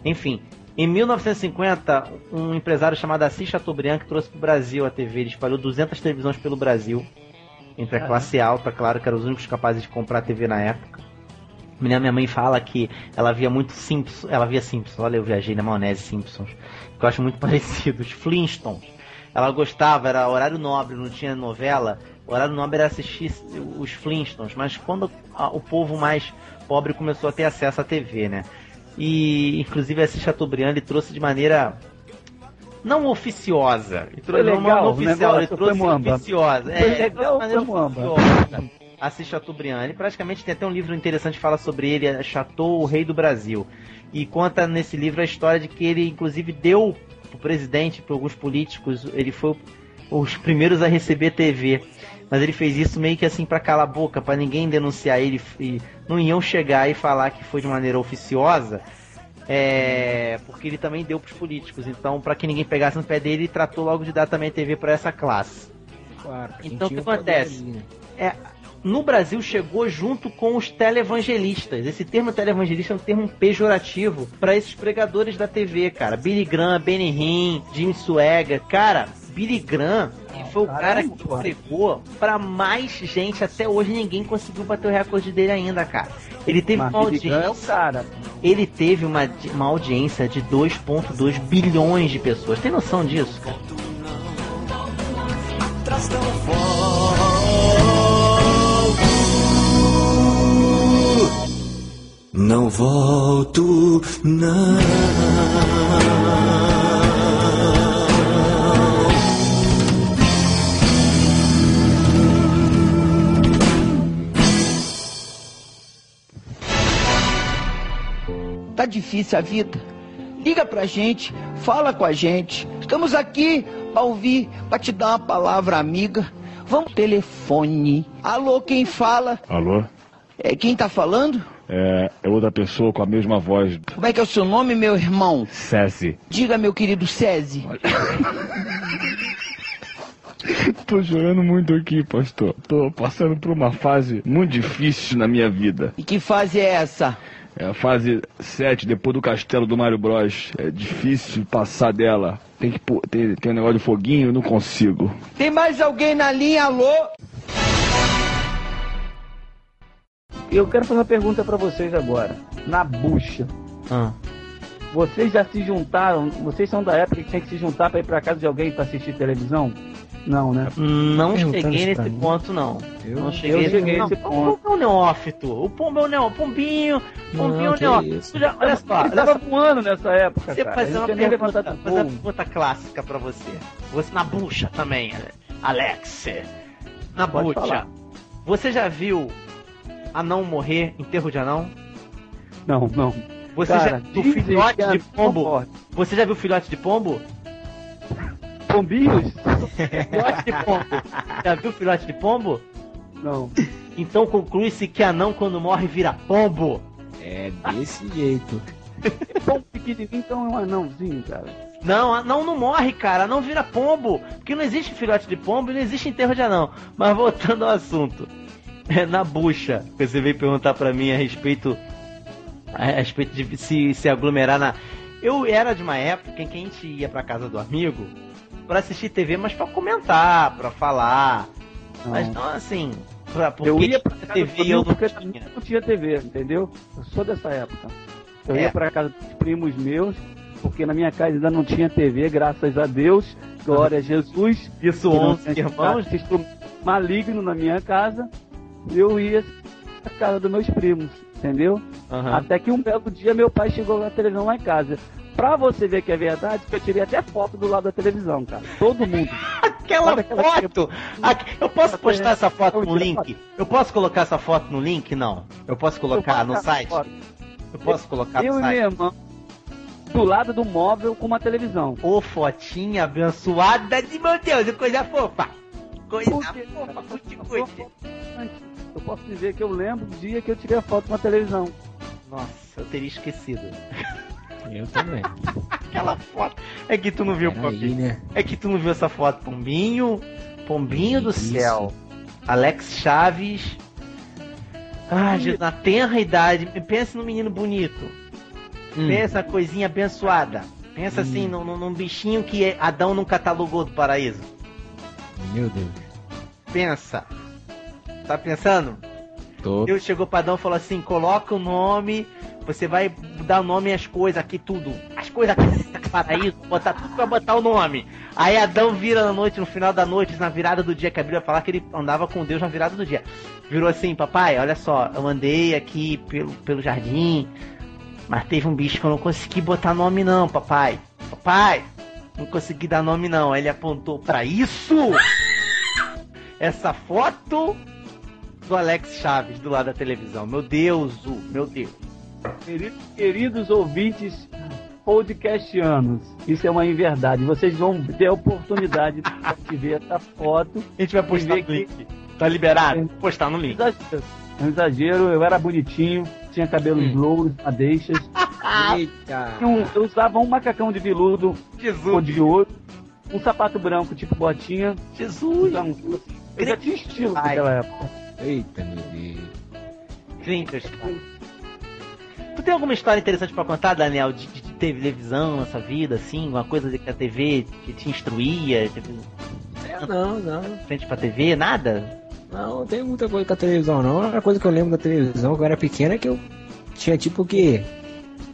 Enfim, em 1950, um empresário chamado Assis Chateaubriand que trouxe para o Brasil a TV. Ele espalhou 200 televisões pelo Brasil, entre a classe alta, claro, que eram os únicos capazes de comprar TV na época. Minha mãe fala que ela via muito Simpsons, ela via Simpsons, olha eu viajei na maionese Simpsons, que eu acho muito [LAUGHS] parecido, os Flintstones. Ela gostava, era horário nobre, não tinha novela, o horário nobre era assistir os Flintstones, mas quando o povo mais pobre começou a ter acesso à TV, né? E inclusive esse Chateaubriand ele trouxe de maneira não oficiosa. Trouxe Foi não- legal, não o oficial, negócio ele trouxe oficiosa. Foi É, legal, foi oficiosa. Assis Chateaubriand. Ele praticamente tem até um livro interessante que fala sobre ele, é Chateau, o Rei do Brasil. E conta nesse livro a história de que ele, inclusive, deu pro presidente, para alguns políticos, ele foi os primeiros a receber TV. Mas ele fez isso meio que assim pra calar a boca, pra ninguém denunciar ele e não iam chegar e falar que foi de maneira oficiosa. É, porque ele também deu pros políticos. Então, pra que ninguém pegasse no pé dele, ele tratou logo de dar também TV pra essa classe. Claro, Então o que poder acontece? ali, né? É, no Brasil chegou junto com os televangelistas. Esse termo televangelista é um termo pejorativo para esses pregadores da TV, cara. Billy Graham, Benny Hinn, Jimmy Swagger. Cara, Billy Graham foi o cara que pregou para mais gente. Até hoje ninguém conseguiu bater o recorde dele ainda, cara. Ele teve Mas uma é audiência. cara. Ele teve uma, uma audiência de 2,2 bilhões de pessoas. Tem noção disso, cara? Tão volto. Não volto, não. Tá difícil a vida. Liga pra gente, fala com a gente. Estamos aqui pra ouvir, pra te dar uma palavra amiga. Vamos telefone. Alô, quem fala? Alô? É quem tá falando? É, é outra pessoa com a mesma voz. Como é que é o seu nome, meu irmão? César. Diga, meu querido César. [LAUGHS] Tô chorando muito aqui, pastor. Tô passando por uma fase muito difícil na minha vida. E que fase é essa? É a fase 7, depois do castelo do Mario Bros. É difícil passar dela. Tem que tem, tem um negócio de foguinho, eu não consigo. Tem mais alguém na linha? Alô? Eu quero fazer uma pergunta pra vocês agora. Na bucha. Ah. Vocês já se juntaram? Vocês são da época que tinha que se juntar pra ir pra casa de alguém pra assistir televisão? Não, né? Não cheguei nesse ponto, não. Eu- não cheguei, eu cheguei não, nesse o ponto. Pombo é um neófito. O Pombo é um neófito. Pombinho, Pombinho é um neófito. já- Olha só, Ele tava voando nessa época, Você cara. fazer uma pergunta, fazer uma pergunta clássica pra você. Você na bucha também, Alex. Na Pode bucha. falar. Você já viu anão morrer, enterro de anão? Não, não. Você Cara, já viu filhote de pombo? Você já viu filhote de pombo? Pombinhos? filhote de pombo. Já viu filhote de pombo? Não. Então conclui-se que anão quando morre vira pombo. É desse jeito. [LAUGHS] Pombo pequenininho, então é um anãozinho, cara. Não, anão não morre, cara. Anão vira pombo. Porque não existe filhote de pombo e não existe enterro de anão. Mas voltando ao assunto. É na bucha. que Você veio perguntar pra mim a respeito. A respeito de se, se aglomerar na. Eu era de uma época em que a gente ia pra casa do amigo pra assistir TV, mas pra comentar, pra falar. Mas não assim. Pra, porque eu ia pra tinha TV e eu não porque também não tinha TV, entendeu? Eu sou dessa época. Eu É. ia pra casa dos primos meus, porque na minha casa ainda não tinha TV, graças a Deus. Glória a Jesus. Isso, Que não 11 tinha irmãos. instrumento maligno na minha casa. Eu ia pra casa dos meus primos, entendeu? Aham. Até que um belo dia meu pai chegou na televisão lá em casa. Pra você ver que é verdade, que eu tirei até foto do lado da televisão, cara. Todo mundo. [LAUGHS] Aquela aquela foto! Aqui- eu posso postar essa foto no Eu link? Eu posso colocar essa foto no link? Não. Eu posso colocar no site? Eu posso colocar Eu no e site? minha irmã, do lado do móvel com uma televisão. Ô, fotinha abençoada de meu Deus, que coisa fofa! Coisa fofa, cuti. Eu posso dizer que eu lembro do dia que eu tirei a foto com a televisão. Nossa, eu teria esquecido. [LAUGHS] Eu também. Aquela foto. É que tu não viu, Pombinho. né? É que tu não viu essa foto, Pombinho. Pombinho do céu. Alex Chaves. Ah, Jesus, na tenra idade. Pensa no menino bonito. Hum. Pensa na coisinha abençoada. Pensa assim, num, num- num bichinho que Adão não catalogou do paraíso. Meu Deus. Pensa. Tá pensando? Tô. Deus chegou pra Adão e falou assim: coloca o nome, você vai dar nome às coisas aqui, tudo. As coisas aqui paraíso, botar tudo pra botar o nome. Aí Adão vira na noite, no final da noite, na virada do dia, que a Bíblia fala que ele andava com Deus na virada do dia. Virou assim, papai, olha só, eu andei aqui pelo, pelo jardim, Mas teve um bicho que eu não consegui botar nome não, papai. Papai, não consegui dar nome não. Aí ele apontou pra isso. Essa foto do Alex Chaves do lado da televisão. Meu Deus, meu Deus. Queridos, queridos ouvintes podcastianos, isso é uma inverdade. Vocês vão ter a oportunidade de ver essa foto. A gente vai postar no link. Tá liberado? Postar no link. Exagero. É um exagero, eu era bonitinho, tinha cabelos Hum. louros, madeixas. [LAUGHS] Eita. Um- eu usava um macacão de veludo Jesus. cor de ouro, um sapato branco tipo botinha. Jesus. Então, eu já tinha estilo naquela época. Eita, meu Deus. Clinters, cara. Tem alguma história interessante pra contar, Daniel, de, de televisão na sua vida, assim? Uma coisa que a TV te, te instruía? Teve É, não, não. frente pra TV? Nada? Não, não tem muita coisa com a televisão, não. A única coisa que eu lembro da televisão quando eu era pequena é que eu tinha tipo que.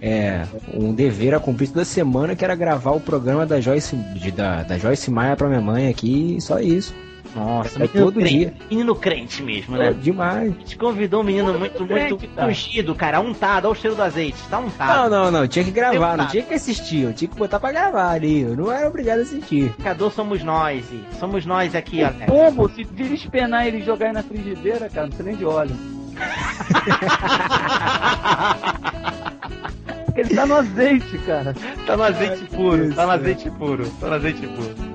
É, um dever a cumprir toda semana que era gravar o programa da Joyce, de- da, da Joyce Maia pra minha mãe aqui, só isso. Nossa, é todo crente, dia. Menino crente mesmo, né? É, demais. A gente convidou um menino muito, muito crente, cara. ungido, cara, untado, olha o cheiro do azeite, tá Não, untado. não, não, tinha que gravar, não Deputado. tinha que assistir, eu tinha que botar pra gravar ali, eu não era obrigado a assistir. Pecador somos nós, e somos nós aqui, ó. O pombo, se despenar ele e jogar ele na frigideira, cara, não precisa nem de óleo. [LAUGHS] Porque ele tá no azeite, cara. Tá no azeite puro, tá no azeite puro, tá no azeite puro.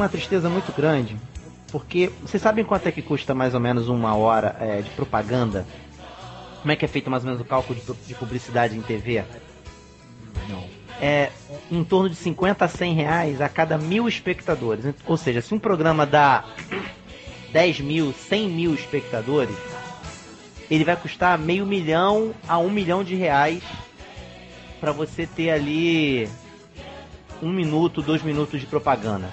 Uma tristeza muito grande, porque vocês sabem quanto é que custa mais ou menos uma hora é, de propaganda? Como é que é feito mais ou menos o cálculo de, de publicidade em TV? Não. É em torno de 50 a 100 reais a cada mil espectadores. Ou seja, se um programa dá 10 mil, 100 mil espectadores, ele vai custar meio milhão a um milhão de reais para você ter ali um minuto, dois minutos de propaganda.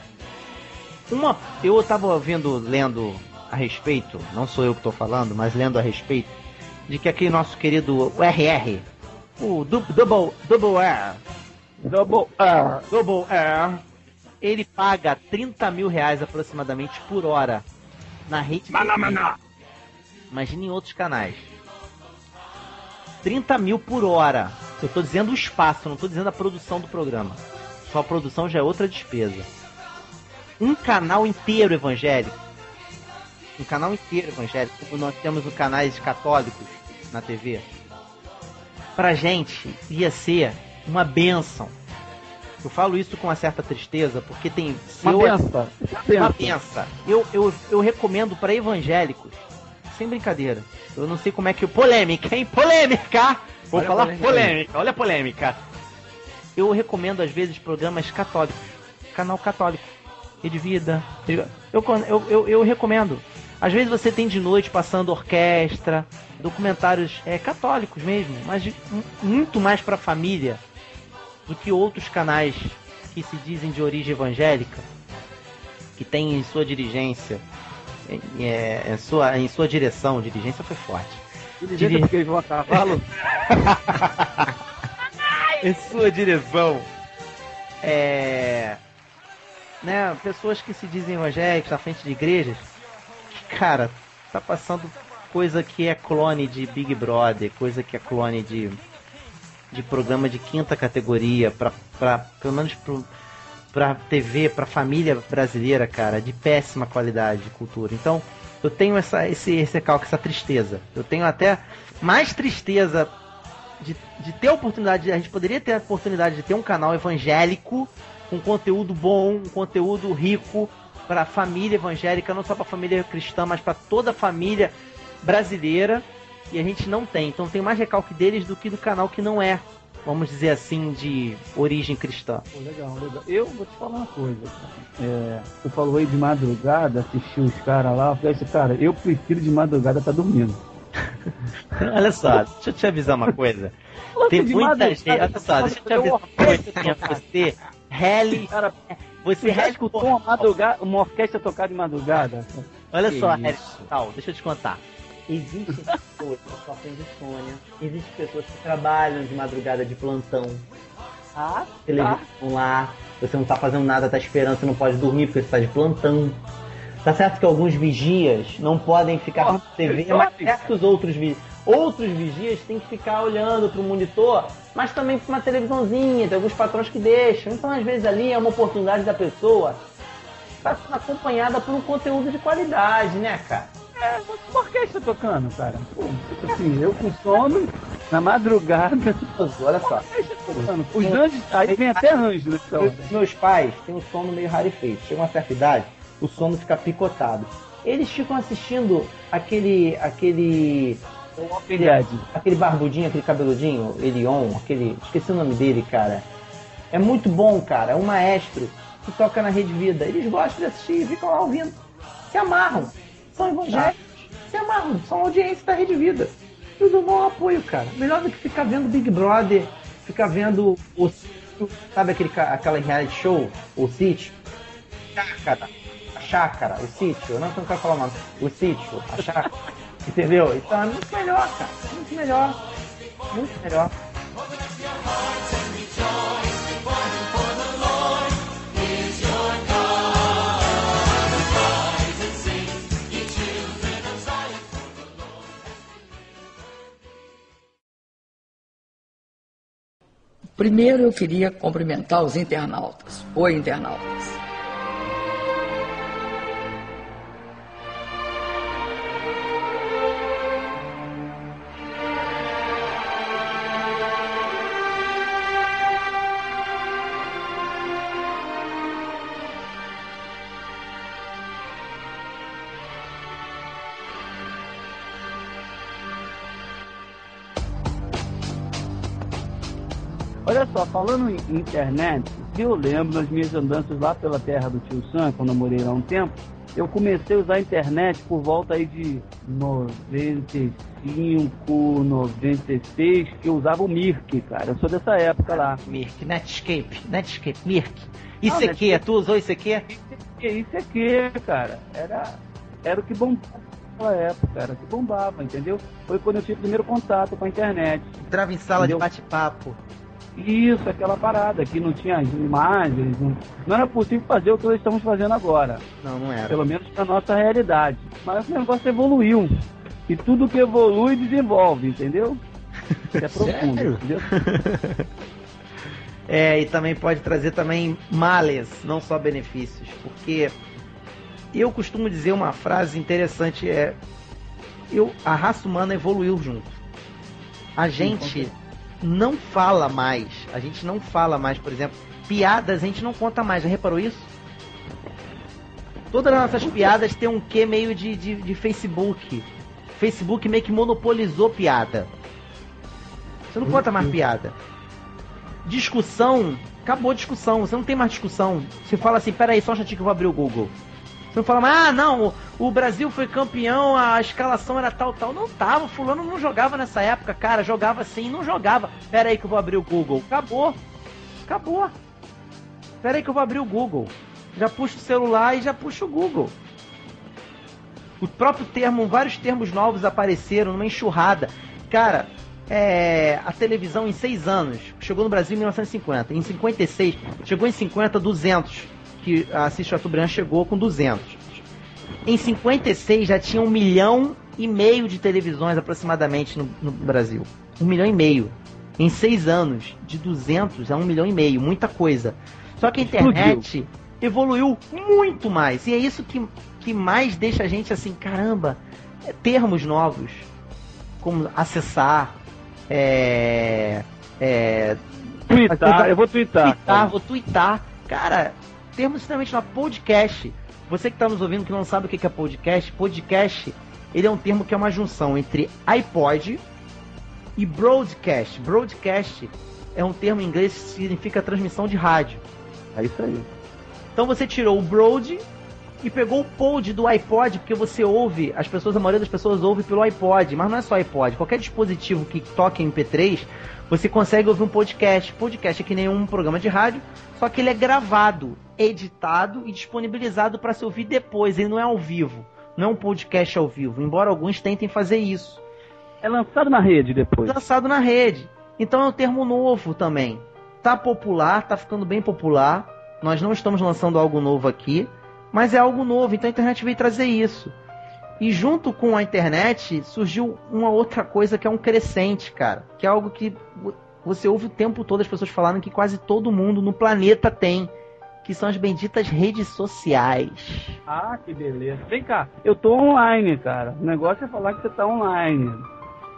Uma, eu estava vendo, lendo a respeito, não sou eu que estou falando, mas lendo a respeito, de que aquele nosso querido RR, o du- Double, double R, Double R, Double R, ele paga 30 mil reais aproximadamente por hora na rede. Maná, maná. Imagine em outros canais. 30 mil por hora. Eu tô dizendo o espaço, não tô dizendo a produção do programa. Só a produção já é outra despesa. Um canal inteiro evangélico. Um canal inteiro evangélico, como nós temos os canais católicos na TV. Pra gente ia ser uma benção. Eu falo isso com uma certa tristeza, porque tem. Uma eu- benção. uma benção. Eu, eu, eu recomendo para evangélicos, sem brincadeira. Eu não sei como é que. Polêmica, hein? Polêmica! Vou Olha falar polêmica polêmica, olha a polêmica. Eu recomendo, às vezes, programas católicos. Canal católico. Rede Vida. Eu, eu, eu, eu recomendo. Às vezes você tem de noite passando orquestra, documentários é, católicos mesmo, mas de- mu- muito mais para família do que outros canais que se dizem de origem evangélica, que tem em sua dirigência, em, é, em sua, em sua direção, dirigência foi forte. Diligência Diri- porque eles vão a cavalo. [LAUGHS] em sua direção é né pessoas que se dizem evangélicos à frente de igrejas cara tá passando coisa que é clone de Big Brother coisa que é clone de de programa de quinta categoria para para pelo menos pro, pra TV pra família brasileira cara de péssima qualidade de cultura. Então eu tenho essa esse esse recalque, essa tristeza. Eu tenho até mais tristeza de, de ter a oportunidade, a gente poderia ter a oportunidade de ter um canal evangélico com conteúdo bom, um conteúdo rico para a família evangélica, não só para a família cristã, mas para toda a família brasileira. E a gente não tem. Então tem mais recalque deles do que do canal que não é vamos dizer assim, de origem cristã? Pô, legal, legal. Eu vou te falar uma coisa. É, tu falou aí de madrugada, assistiu os caras lá. Eu falei assim, cara, eu prefiro de madrugada tá dormindo. [LAUGHS] Olha só, deixa eu te avisar uma coisa. Tem muita gente. Olha só, deixa eu te avisar uma coisa. Você, rele. [LAUGHS] Cara, Você já escutou uma, madrugada, uma orquestra tocar de madrugada? Olha Que só. Harry, tal, deixa eu te contar. Existem pessoas que sofrem de insônia, existem pessoas que trabalham de madrugada de plantão. Ah, Televisão lá, você não tá fazendo nada, tá esperando, você não pode dormir porque você tá de plantão. Tá certo que alguns vigias não podem ficar na TV, mas certos outros vigias. Outros vigias têm que ficar olhando pro monitor, mas também pra uma televisãozinha, tem alguns patrões que deixam. Então, às vezes, ali é uma oportunidade da pessoa estar sendo acompanhada por um conteúdo de qualidade, né, cara? É, uma orquestra tocando, cara. Pô, tipo assim, eu com sono, na madrugada. Olha só. Tocando. Os anjos, aí vem até anjo hora. Meus, meus pais têm um sono meio rarefeito. Chega uma certa idade, o sono fica picotado. Eles ficam assistindo aquele. aquele. Dead. Aquele barbudinho, aquele cabeludinho, Elion, aquele. Esqueci o nome dele, cara. É muito bom, cara. É um maestro que toca na Rede Vida. Eles gostam de assistir e ficam lá ouvindo. Se amarram. São evangélicos. Se amarram. São audiência da Rede Vida. Eu dou maior apoio, cara. Melhor do que ficar vendo Big Brother, ficar vendo o. Sabe aquele, aquela reality show? O sítio? Chácara. A chácara, o sítio. Eu não, não quero falar o. O sítio, a chácara. Entendeu? Então é muito melhor, cara. Muito melhor. Muito melhor. Primeiro eu queria cumprimentar os internautas. Oi, internautas. Olha só, falando em internet, eu lembro nas minhas andanças lá pela terra do tio Sam, quando eu morei lá um tempo, eu comecei a usar a internet por volta aí de 95, 96, que eu usava o Mirk, cara. Eu sou dessa época lá. Mirk, Netscape, Netscape, Mirk. Não, ICQ, Netscape. tu usou ICQ? Que isso aqui, cara, era, era o que bombava naquela época, era o que bombava, entendeu? Foi quando eu tive o primeiro contato com a internet. Entrava em sala Entendeu? de bate-papo. Isso, aquela parada, que não tinha imagens, não, não era possível fazer o que nós estamos fazendo agora. Não, não era. Pelo menos na nossa realidade. Mas o negócio evoluiu. E tudo que evolui desenvolve, entendeu? Isso é [LAUGHS] profundo, Sério? entendeu? [LAUGHS] É, e também pode trazer também males, não só benefícios, porque eu costumo dizer uma frase interessante é eu a raça humana evoluiu junto. A gente não fala mais, a gente não fala mais, por exemplo, piadas a gente não conta mais, já reparou isso? Todas as nossas piadas têm um quê meio de, de, de Facebook. Facebook meio que monopolizou piada. Você não conta mais piada discussão, acabou a discussão, você não tem mais discussão. Você fala assim, peraí, só um instantinho que eu vou abrir o Google. Não fala, mais, ah, não, o, o Brasil foi campeão, a escalação era tal, tal. Não tava, o fulano não jogava nessa época, cara, jogava assim, não jogava. Pera aí que eu vou abrir o Google. Acabou. Acabou. Pera aí que eu vou abrir o Google. Já puxo o celular e já puxo o Google. O próprio termo, vários termos novos apareceram numa enxurrada. Cara, é, a televisão em seis anos chegou no Brasil em 1950. Em 56, chegou em 50, 200. Que a Assis Chateaubriand chegou com 200. Em 56 já tinha um milhão e meio de televisões aproximadamente no, no Brasil. Um milhão e meio. Em seis anos, de 200 a um milhão e meio. Muita coisa. Só que a internet evoluiu muito mais. E é isso que, que mais deixa a gente assim, caramba, é termos novos. Como acessar, é. É. Eu vou twittar. Twittar, vou twittar. Cara, termos extremamente novos. Podcast. Você que está nos ouvindo que não sabe o que é podcast, podcast, ele é um termo que é uma junção entre iPod e broadcast. Broadcast é um termo em inglês que significa transmissão de rádio. É isso aí. Então você tirou o Broad e pegou o pod do iPod, porque você ouve, as pessoas, a maioria das pessoas ouve pelo iPod, mas não é só iPod, qualquer dispositivo que toque MP3, você consegue ouvir um podcast. Podcast é que nem um programa de rádio, só que ele é gravado, editado e disponibilizado para se ouvir depois, ele não é ao vivo, não é um podcast ao vivo, embora alguns tentem fazer isso. É lançado na rede depois. Lançado na rede. Então é um termo novo também. Tá popular, tá ficando bem popular. Nós não estamos lançando algo novo aqui, mas é algo novo, então a internet veio trazer isso. E junto com a internet surgiu uma outra coisa que é um crescente, cara. Que é algo que você ouve o tempo todo as pessoas falando que quase todo mundo no planeta tem. Que são as benditas redes sociais. Ah, que beleza. Vem cá, eu tô online, cara. O negócio é falar que você tá online.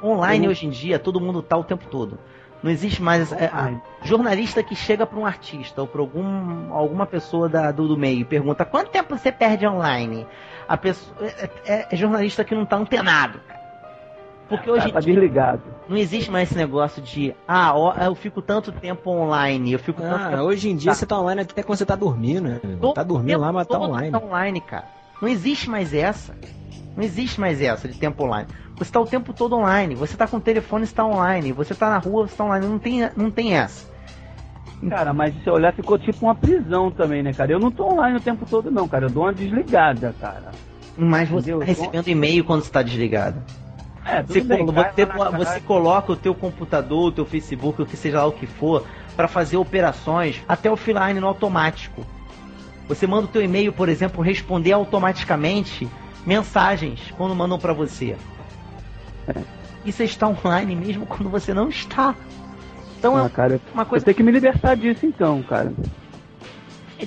Online Eu- hoje em dia, todo mundo tá o tempo todo. Não existe mais é, a- jornalista que chega para um artista ou para algum, alguma pessoa da- do, do meio e pergunta quanto tempo você perde online. A pessoa é, é- é jornalista que não tá antenado. Porque hoje Tá em dia desligado. não existe mais esse negócio de ah, ó, eu fico tanto tempo online, eu fico tanto Ah, tempo... hoje em dia você tá online até quando você tá dormindo, né? Tá dormindo lá, mas tá online. Tá online, cara. Não existe mais essa. Não existe mais essa de tempo online. Você tá o tempo todo online. Você tá com o telefone, está online. Você tá na rua, você tá online. Não tem, não tem essa. Cara, mas se você olhar, ficou tipo uma prisão também, né, cara? Eu não tô online o tempo todo, não, cara. Eu dou uma desligada, cara. Mas você Entendeu? tá recebendo e-mail quando você tá desligado. É, Você, bem, você, você coloca o teu computador, o teu Facebook, o que seja lá o que for, para fazer operações até offline no automático. Você manda o teu e-mail, por exemplo, responder automaticamente mensagens quando mandam para você. E você está online mesmo quando você não está. Então é Ah, cara, uma coisa eu tenho que me libertar disso então, cara.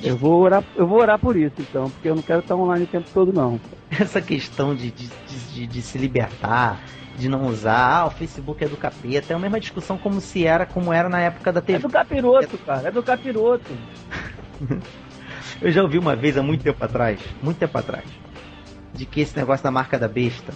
Eu vou orar, eu vou orar por isso então, porque eu não quero estar online o tempo todo não. essa questão de, de, de, de se libertar, de não usar, ah, o Facebook é do capeta, é a mesma discussão como se era, como era na época da TV. É do capiroto, cara, é do capiroto. [LAUGHS] Eu já ouvi uma vez há muito tempo atrás, muito tempo atrás, de que esse negócio da marca da besta.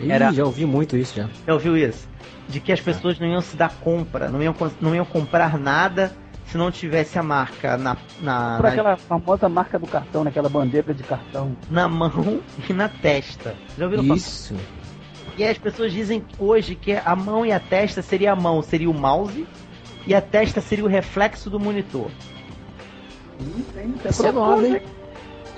Ih, Era- já ouvi muito isso já. Já ouviu isso? De que as pessoas não iam se dar compra, não iam, não iam comprar nada se não tivesse a marca na, na, Por na, aquela famosa marca do cartão, naquela bandeira de cartão. na mão e na testa. Já ouviram falar? Isso. E as pessoas dizem hoje que a mão e a testa seria a mão, seria o mouse, e a testa seria o reflexo do monitor. Essa é nova, hein?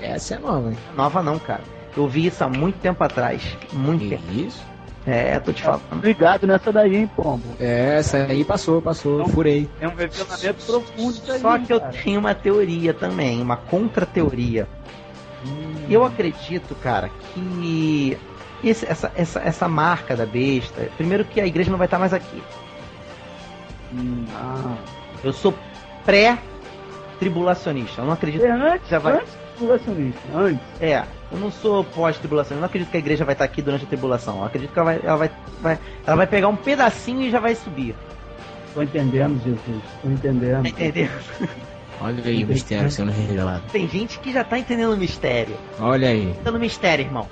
Essa é nova, hein? Nova não, cara. Eu vi isso há muito tempo atrás. Muito tempo. Isso? É, tô te falando. Ligado nessa daí, hein, pombo. É, essa aí passou, passou, furei. É um revelamento profundo isso aí, Só que eu cara. tenho uma teoria também, uma contra-teoria. Eu acredito, cara, que esse- essa, essa, essa marca da besta. Primeiro que a igreja não vai estar mais aqui. Ah. Eu sou pré-tribulacionista. Eu não acredito É antes, já vai. antes tribulacionista, antes. É, eu não sou pós-tribulação. Eu não acredito que a igreja vai estar aqui durante a tribulação. Eu acredito que ela vai, ela vai, vai- ela vai pegar um pedacinho e já vai subir. Tô entendendo, Jesus. Tô entendendo. Tá entendendo? Olha aí o mistério sendo revelado. Tem gente que já tá entendendo o mistério. Olha aí. Entendendo o mistério, irmão.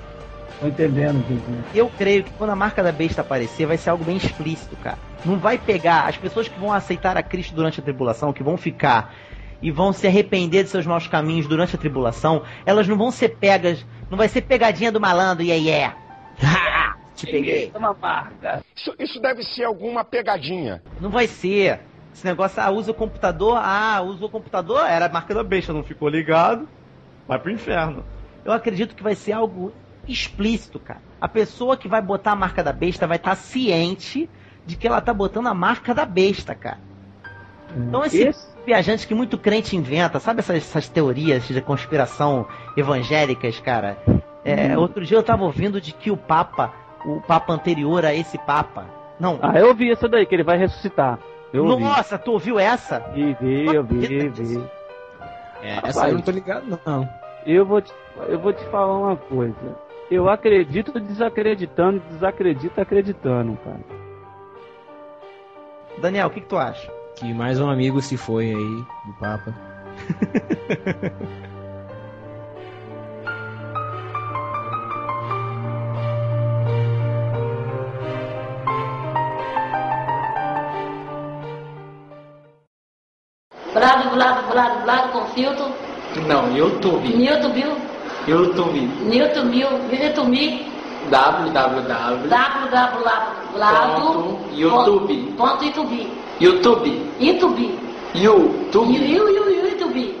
Tô entendendo, Jesus. Eu creio que quando a marca da besta aparecer, vai ser algo bem explícito, cara. Não vai pegar as pessoas que vão aceitar a Cristo durante a tribulação, que vão ficar e vão se arrepender de seus maus caminhos durante a tribulação, elas não vão ser pegas, não vai ser pegadinha do malandro, yeah, yeah. Ha! [LAUGHS] Te peguei. Uma marca. Isso, isso deve ser alguma pegadinha. Não vai ser. Esse negócio, ah, usa o computador, ah, usa o computador, era a marca da besta, não ficou ligado, vai pro inferno. Eu acredito que vai ser algo explícito, cara. A pessoa que vai botar a marca da besta vai estar ciente de que ela tá botando a marca da besta, cara. Então esse Esse- viajante que muito crente inventa, sabe essas, essas teorias de conspiração evangélicas, cara? É, Outro dia eu tava ouvindo de que o Papa, o Papa anterior a esse Papa, não, Ah, eu vi essa daí, que ele vai ressuscitar. Eu ouvi. nossa, tu ouviu essa? Vi, vi, eu vi, vi. É, essa aí eu não tô ligado, não. Eu vou te, eu vou te falar uma coisa. Eu acredito desacreditando, desacredito acreditando, cara. Daniel, o que, que tu acha? Que mais um amigo se foi aí do Papa. Blado, blado, blado, blado com filtro. Não, YouTube. YouTube, YouTube. YouTube, YouTube, www. YouTube. Ponto YouTube. YouTube. YouTube. YouTube. You, you, you, YouTube.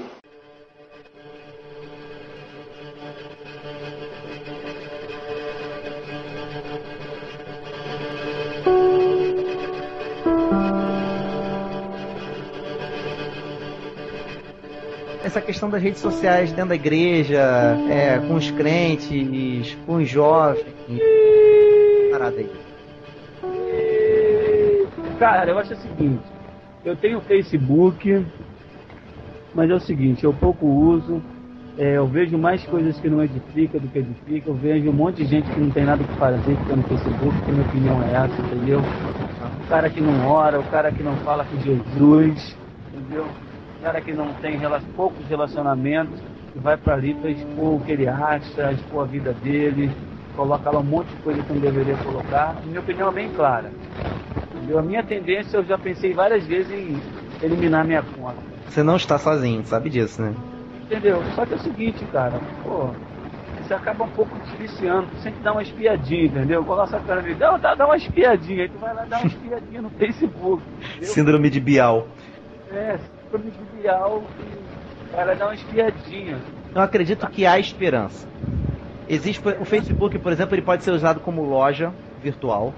Essa questão das redes sociais dentro da igreja, é, com os crentes, com os jovens. Parada aí. Cara, eu acho o seguinte, eu tenho Facebook, mas é o seguinte, eu pouco uso, é, eu vejo mais coisas que não edifica do que edifica, eu vejo um monte de gente que não tem nada que fazer, fica no Facebook, que minha opinião é essa, entendeu? O cara que não ora, o cara que não fala com Jesus, entendeu? Cara que não tem poucos relacionamentos, que vai pra ali pra expor o que ele acha, expor a vida dele, coloca lá um monte de coisa que não deveria colocar. Minha opinião é bem clara. Entendeu? A minha tendência, eu já pensei várias vezes em eliminar minha conta. Você não está sozinho, sabe disso, né? Entendeu? Só que é o seguinte, cara, pô, você acaba um pouco te viciando, sempre dá uma espiadinha, entendeu? Coloca essa cara e dá, dá, dá uma espiadinha, aí tu vai lá dar uma espiadinha no Facebook, entendeu? Síndrome de Bial. É, síndrome de Bial, e o cara dá uma espiadinha. Eu acredito que há esperança. Existe o Facebook, por exemplo, ele pode ser usado como loja virtual.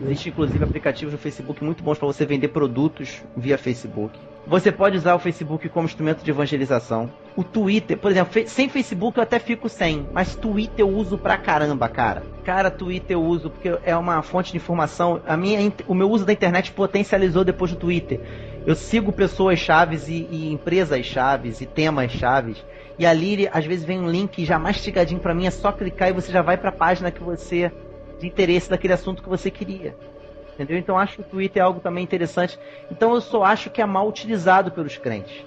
Existe inclusive aplicativos no Facebook muito bons para você vender produtos via Facebook. Você pode usar o Facebook como instrumento de evangelização. O Twitter, por exemplo, sem Facebook eu até fico sem, mas Twitter eu uso pra caramba, cara. Cara, Twitter eu uso porque é uma fonte de informação. A minha, o meu uso da internet potencializou depois do Twitter. Eu sigo pessoas chaves e, e empresas chaves e temas chaves. E ali, às vezes, vem um link já mastigadinho pra mim, é só clicar e você já vai pra página que você. de interesse daquele assunto que você queria. Entendeu? Então acho que o Twitter é algo também interessante. Então eu só acho que é mal utilizado pelos crentes.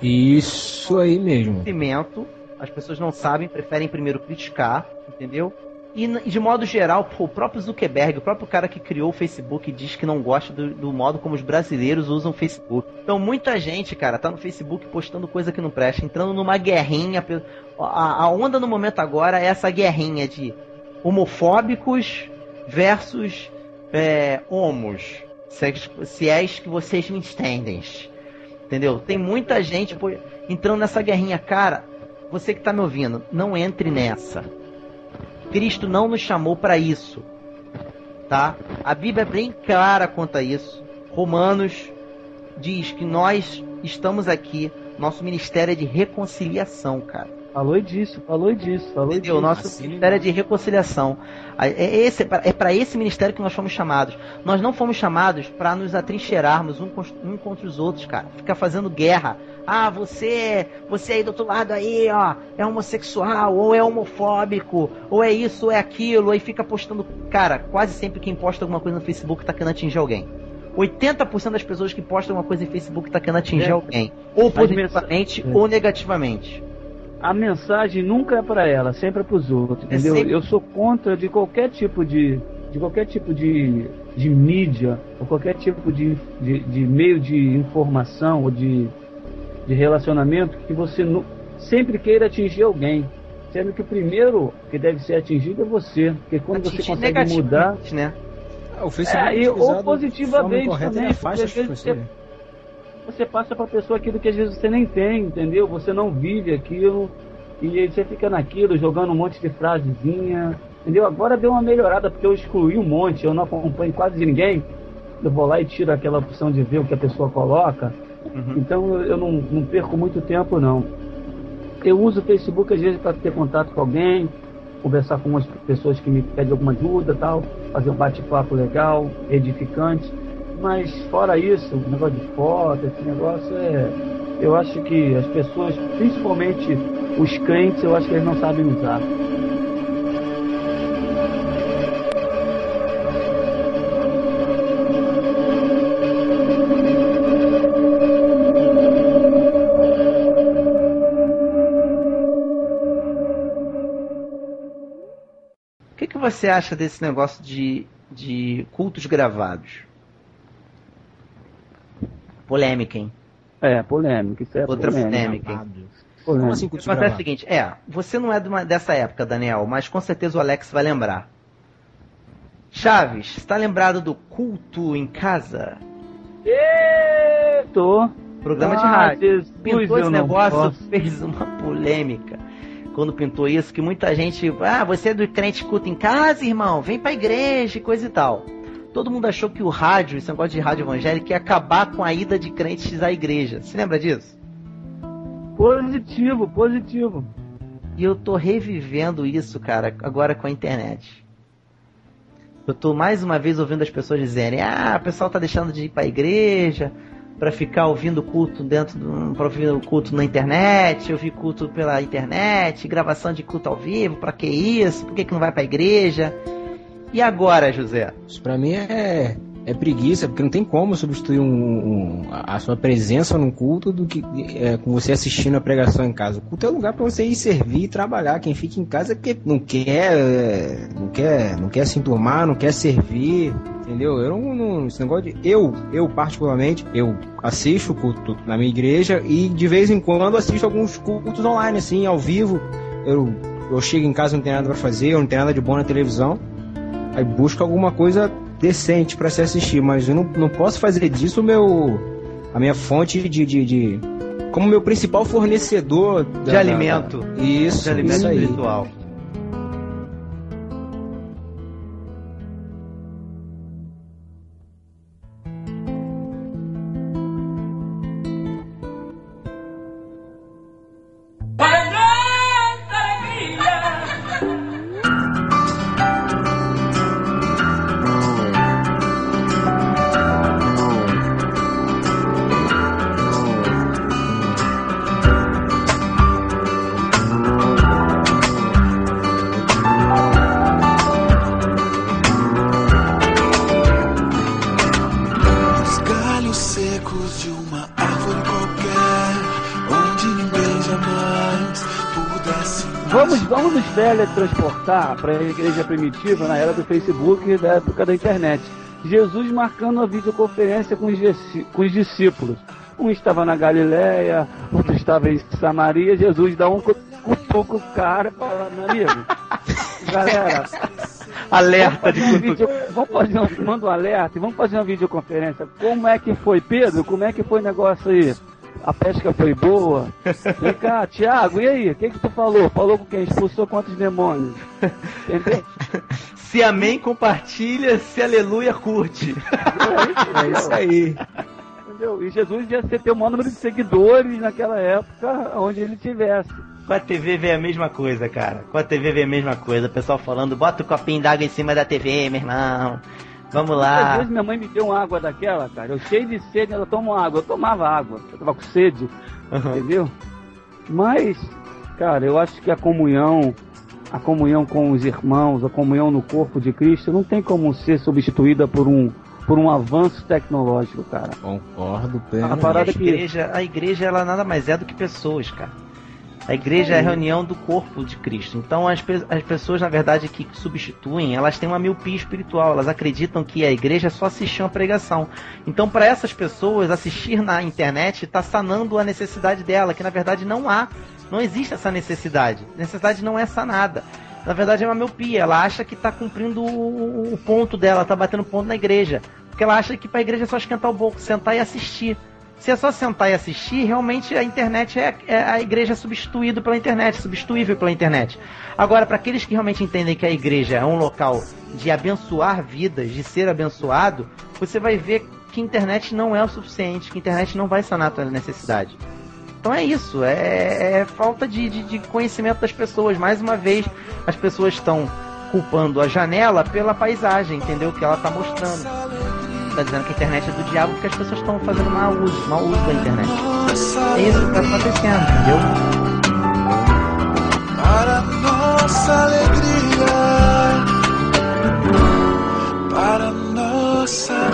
Isso aí mesmo. Conhecimento, as pessoas não sabem, preferem primeiro criticar, entendeu? E de modo geral, pô, o próprio Zuckerberg, o próprio cara que criou o Facebook, diz que não gosta do, do modo como os brasileiros usam o Facebook. Então muita gente, cara, tá no Facebook postando coisa que não presta, entrando numa guerrinha. A, a onda no momento agora é essa guerrinha de homofóbicos versus é, homos. Se, é que- se é que vocês me entendem. Entendeu? Tem muita gente pô, entrando nessa guerrinha. Cara, você que tá me ouvindo, não entre nessa. Cristo não nos chamou para isso. Tá? A Bíblia é bem clara quanto a isso. Romanos diz que nós estamos aqui, nosso ministério é de reconciliação, cara. Falou disso, falou disso, falou Entendeu? disso. Nosso Assim, ministério é de reconciliação. É, esse, é para esse ministério que nós fomos chamados. Nós não fomos chamados para nos atrincheirarmos um, um contra os outros, cara. Ficar fazendo guerra. Ah, você, você aí do outro lado aí, ó, é homossexual, ou é homofóbico, ou é isso, ou é aquilo, aí fica postando. Cara, quase sempre quem posta alguma coisa no Facebook tá querendo atingir alguém. 80% das pessoas que postam alguma coisa em Facebook tá querendo atingir É. alguém. Ou positivamente, é. ou negativamente. A mensagem nunca é para ela, sempre é para os outros, entendeu? sempre- Eu sou contra de qualquer tipo de, de qualquer tipo de, de mídia ou qualquer tipo de, de, de meio de informação ou de, de relacionamento que você nu- sempre queira atingir alguém. Sendo que o primeiro que deve ser atingido é você. Porque quando você consegue mudar. né? o Facebook É, e, utilizado ou positivamente também. afasta porque você- passa para a pessoa aquilo que às vezes você nem tem, entendeu? Você não vive aquilo e você fica naquilo, jogando um monte de frasezinha, entendeu? Agora deu uma melhorada porque eu excluí um monte, eu não acompanho quase ninguém. Eu vou lá e tiro aquela opção de ver o que a pessoa coloca. Então eu, eu não, não perco muito tempo não. Eu uso o Facebook às vezes para ter contato com alguém, conversar com umas pessoas que me pedem alguma ajuda tal, fazer um bate-papo legal, edificante. Mas fora isso, o negócio de foto, esse negócio é. Eu acho que as pessoas, principalmente os crentes, eu acho que eles não sabem usar. O que, que você acha desse negócio de, de cultos gravados? Polêmica, hein? É, polêmica, isso é Outra polêmica. polêmica. Polêmica. assim, O que acontece é o seguinte, é, você não é de uma- dessa época, Daniel, mas com certeza o Alex vai lembrar. Chaves, está lembrado do culto em casa? Ê, tô. Programa de Ah, rádio. Jesus, pintou esse negócio, posso. [LAUGHS] fez uma polêmica. Quando pintou isso, que muita gente. Ah, você é do crente culto em casa, irmão? Vem pra igreja e coisa e tal. Todo mundo achou que o rádio, esse negócio de rádio evangélico, ia acabar com a ida de crentes à igreja. Você lembra disso? Positivo, positivo. E eu tô revivendo isso, cara, agora com a internet. Eu tô mais uma vez ouvindo as pessoas dizerem: ah, o pessoal tá deixando de ir pra igreja pra ficar ouvindo culto dentro do. pra ouvir o culto na internet, ouvir culto pela internet, gravação de culto ao vivo, pra que isso? Por que, que não vai pra igreja? E agora, José? Isso pra mim é, é preguiça, porque não tem como substituir um, um- a sua presença num culto do que é, com você assistindo a pregação em casa. O culto é lugar pra você ir servir e trabalhar. Quem fica em casa é porque não quer, é, não quer, não quer se enturmar, não quer servir, entendeu? Eu não, não- esse negócio de eu, eu particularmente, eu assisto culto na minha igreja e de vez em quando assisto alguns cultos online assim, ao vivo. Eu eu chego em casa não tem nada pra fazer, eu não tenho nada de bom na televisão. Aí busca alguma coisa decente pra se assistir, mas eu não, não posso fazer disso meu a minha fonte de, de, de- como meu principal fornecedor De da- alimento. isso, De alimento isso espiritual. Teletransportar para a igreja primitiva na era do Facebook e da época da internet. Jesus marcando a videoconferência com os, com os discípulos. Um estava na Galileia, outro estava em Samaria. Jesus dá um cu- cutuco cara e fala, meu amigo, [LAUGHS] galera, Alerta fazer um vídeo, vamos fazer um, manda um alerta e vamos fazer uma videoconferência. Como é que foi, Pedro? Como é que foi o negócio aí? A pesca foi boa? Vem cá, [LAUGHS] Tiago, e aí? O que que tu falou? Falou com quem? Expulsou quantos demônios? Entendeu? Se amém, compartilha. Se aleluia, curte. É isso aí. Entendeu? E Jesus ia ser ter o maior número de seguidores naquela época, onde ele tivesse. Com a TV vem a mesma coisa, cara. Com a TV vem a mesma coisa. O pessoal falando, bota o copinho d'água em cima da TV, meu irmão. Vamos Às lá. vezes minha mãe me deu uma água daquela, cara. Eu cheio de sede, ela toma água. Eu tomava água. Eu tava com sede. Entendeu? Mas, cara, eu acho que a comunhão, a comunhão com os irmãos, a comunhão no corpo de Cristo, não tem como ser substituída por um, por um avanço tecnológico, cara. Concordo, A parada a que igreja, a igreja ela nada mais é do que pessoas, cara. A igreja é a reunião do corpo de Cristo. Então as, pe- as pessoas, na verdade, que substituem, elas têm uma miopia espiritual. Elas acreditam que a igreja é só assistir uma pregação. Então, para essas pessoas, assistir na internet está sanando a necessidade dela, que na verdade não há. Não existe essa necessidade. A necessidade não é sanada. Na verdade é uma miopia. Ela acha que está cumprindo o, o ponto dela, está batendo ponto na igreja. Porque ela acha que para a igreja é só esquentar o boco, sentar e assistir. Se é só sentar e assistir, realmente a internet é, é a igreja substituída pela internet, substituível pela internet. Agora, para aqueles que realmente entendem que a igreja é um local de abençoar vidas, de ser abençoado, você vai ver que a internet não é o suficiente, que a internet não vai sanar a tua necessidade. Então é isso, é, é falta de, de- de conhecimento das pessoas. Mais uma vez, as pessoas estão culpando a janela pela paisagem, entendeu? Que ela está mostrando. Tá dizendo que a internet é do diabo porque as pessoas estão fazendo mau uso, mau uso da internet. É isso que está acontecendo, entendeu? Para nossa alegria, para nossa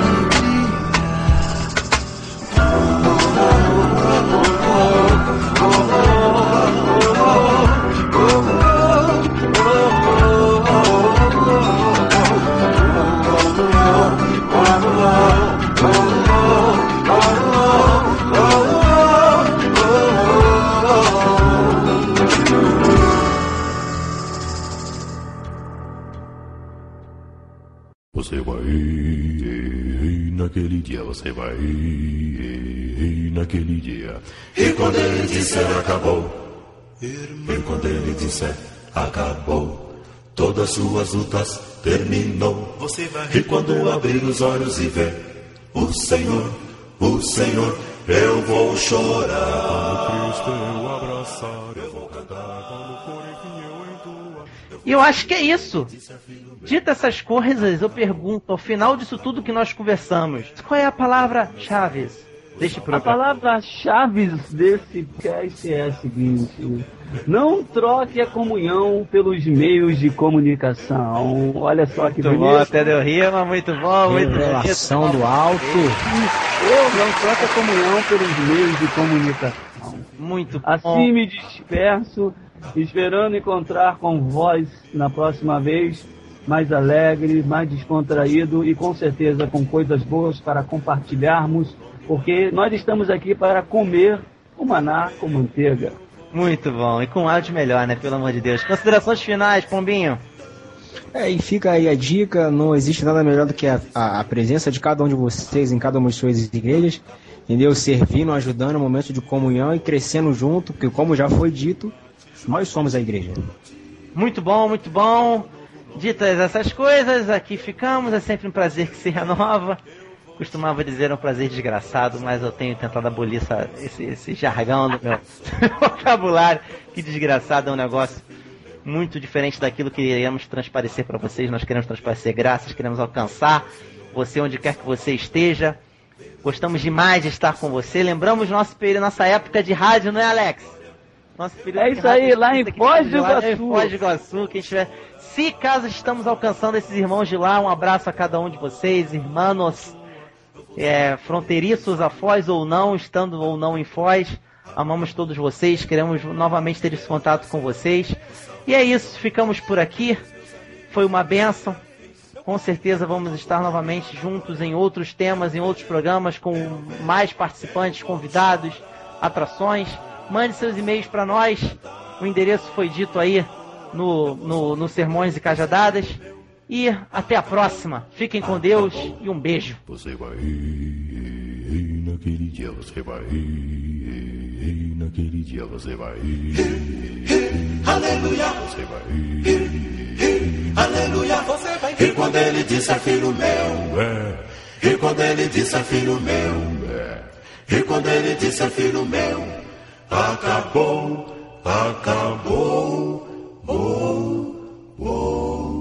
Você vai rir, naquele dia você vai rir, naquele dia. E quando ele disser acabou, e quando ele disser acabou, todas suas lutas terminou. Você vai rir. E quando abrir os olhos e ver o Senhor, o Senhor, eu vou chorar. Quando Cristo eu abraçar, eu vou cantar quando for enfim eu entoar. E eu acho que é isso. Dita essas coisas, eu pergunto, ao final disso tudo que nós conversamos, qual é a palavra Chaves? Deixa pro A palavra-chave desse cast é a seguinte: não troque a comunhão pelos meios de comunicação. Olha só que Muito bom, bonito. até deu rima, muito bom, muito bonito. do alto. Eu não troque a comunhão pelos meios de comunicação. Muito bom. Assim me disperso, esperando encontrar com vós na próxima vez, mais alegre, mais descontraído e com certeza com coisas boas para compartilharmos, porque nós estamos aqui para comer o maná com manteiga. Muito bom, e com áudio melhor, né? Pelo amor de Deus. Considerações finais, Pombinho. É, e fica aí a dica, não existe nada melhor do que a, a- a presença de cada um de vocês em cada uma de suas igrejas, entendeu? Servindo, ajudando no momento de comunhão e crescendo junto, porque como já foi dito, nós somos a igreja. Muito bom, muito bom. Ditas essas coisas, aqui ficamos. É sempre um prazer que se renova. Costumava dizer é um prazer desgraçado, mas eu tenho tentado abolir essa- esse, esse jargão do meu [LAUGHS] vocabulário. Que desgraçado é um negócio muito diferente daquilo que iremos transparecer para vocês. Nós queremos transparecer graças, queremos alcançar você onde quer que você esteja. Gostamos demais de estar com você. Lembramos nosso período, nossa época de rádio, não é, Alex? Nosso período É isso aí, rádio, lá em Foz do lá em Iguaçu. Foz do Iguaçu, quem estiver. Se caso estamos alcançando esses irmãos de lá, um abraço a cada um de vocês, irmãos é, fronteiriços a Foz ou não, estando ou não em Foz. Amamos todos vocês, queremos novamente ter esse contato com vocês. E é isso, ficamos por aqui. Foi uma benção. Com certeza vamos estar novamente juntos em outros temas, em outros programas, com mais participantes, convidados, atrações. Mande seus e-mails para nós. O endereço foi dito aí no, no, no Sermões e Cajadadas. E até a próxima. Fiquem com Deus e um beijo. Você vai rir, naquele dia você vai rir, naquele dia você vai rir. Aleluia. Você vai rir, Aleluia, você vai E quando ele disser filho meu, é. E quando ele disser filho meu, é. E quando ele disser filho meu, acabou, acabou. oh, oh.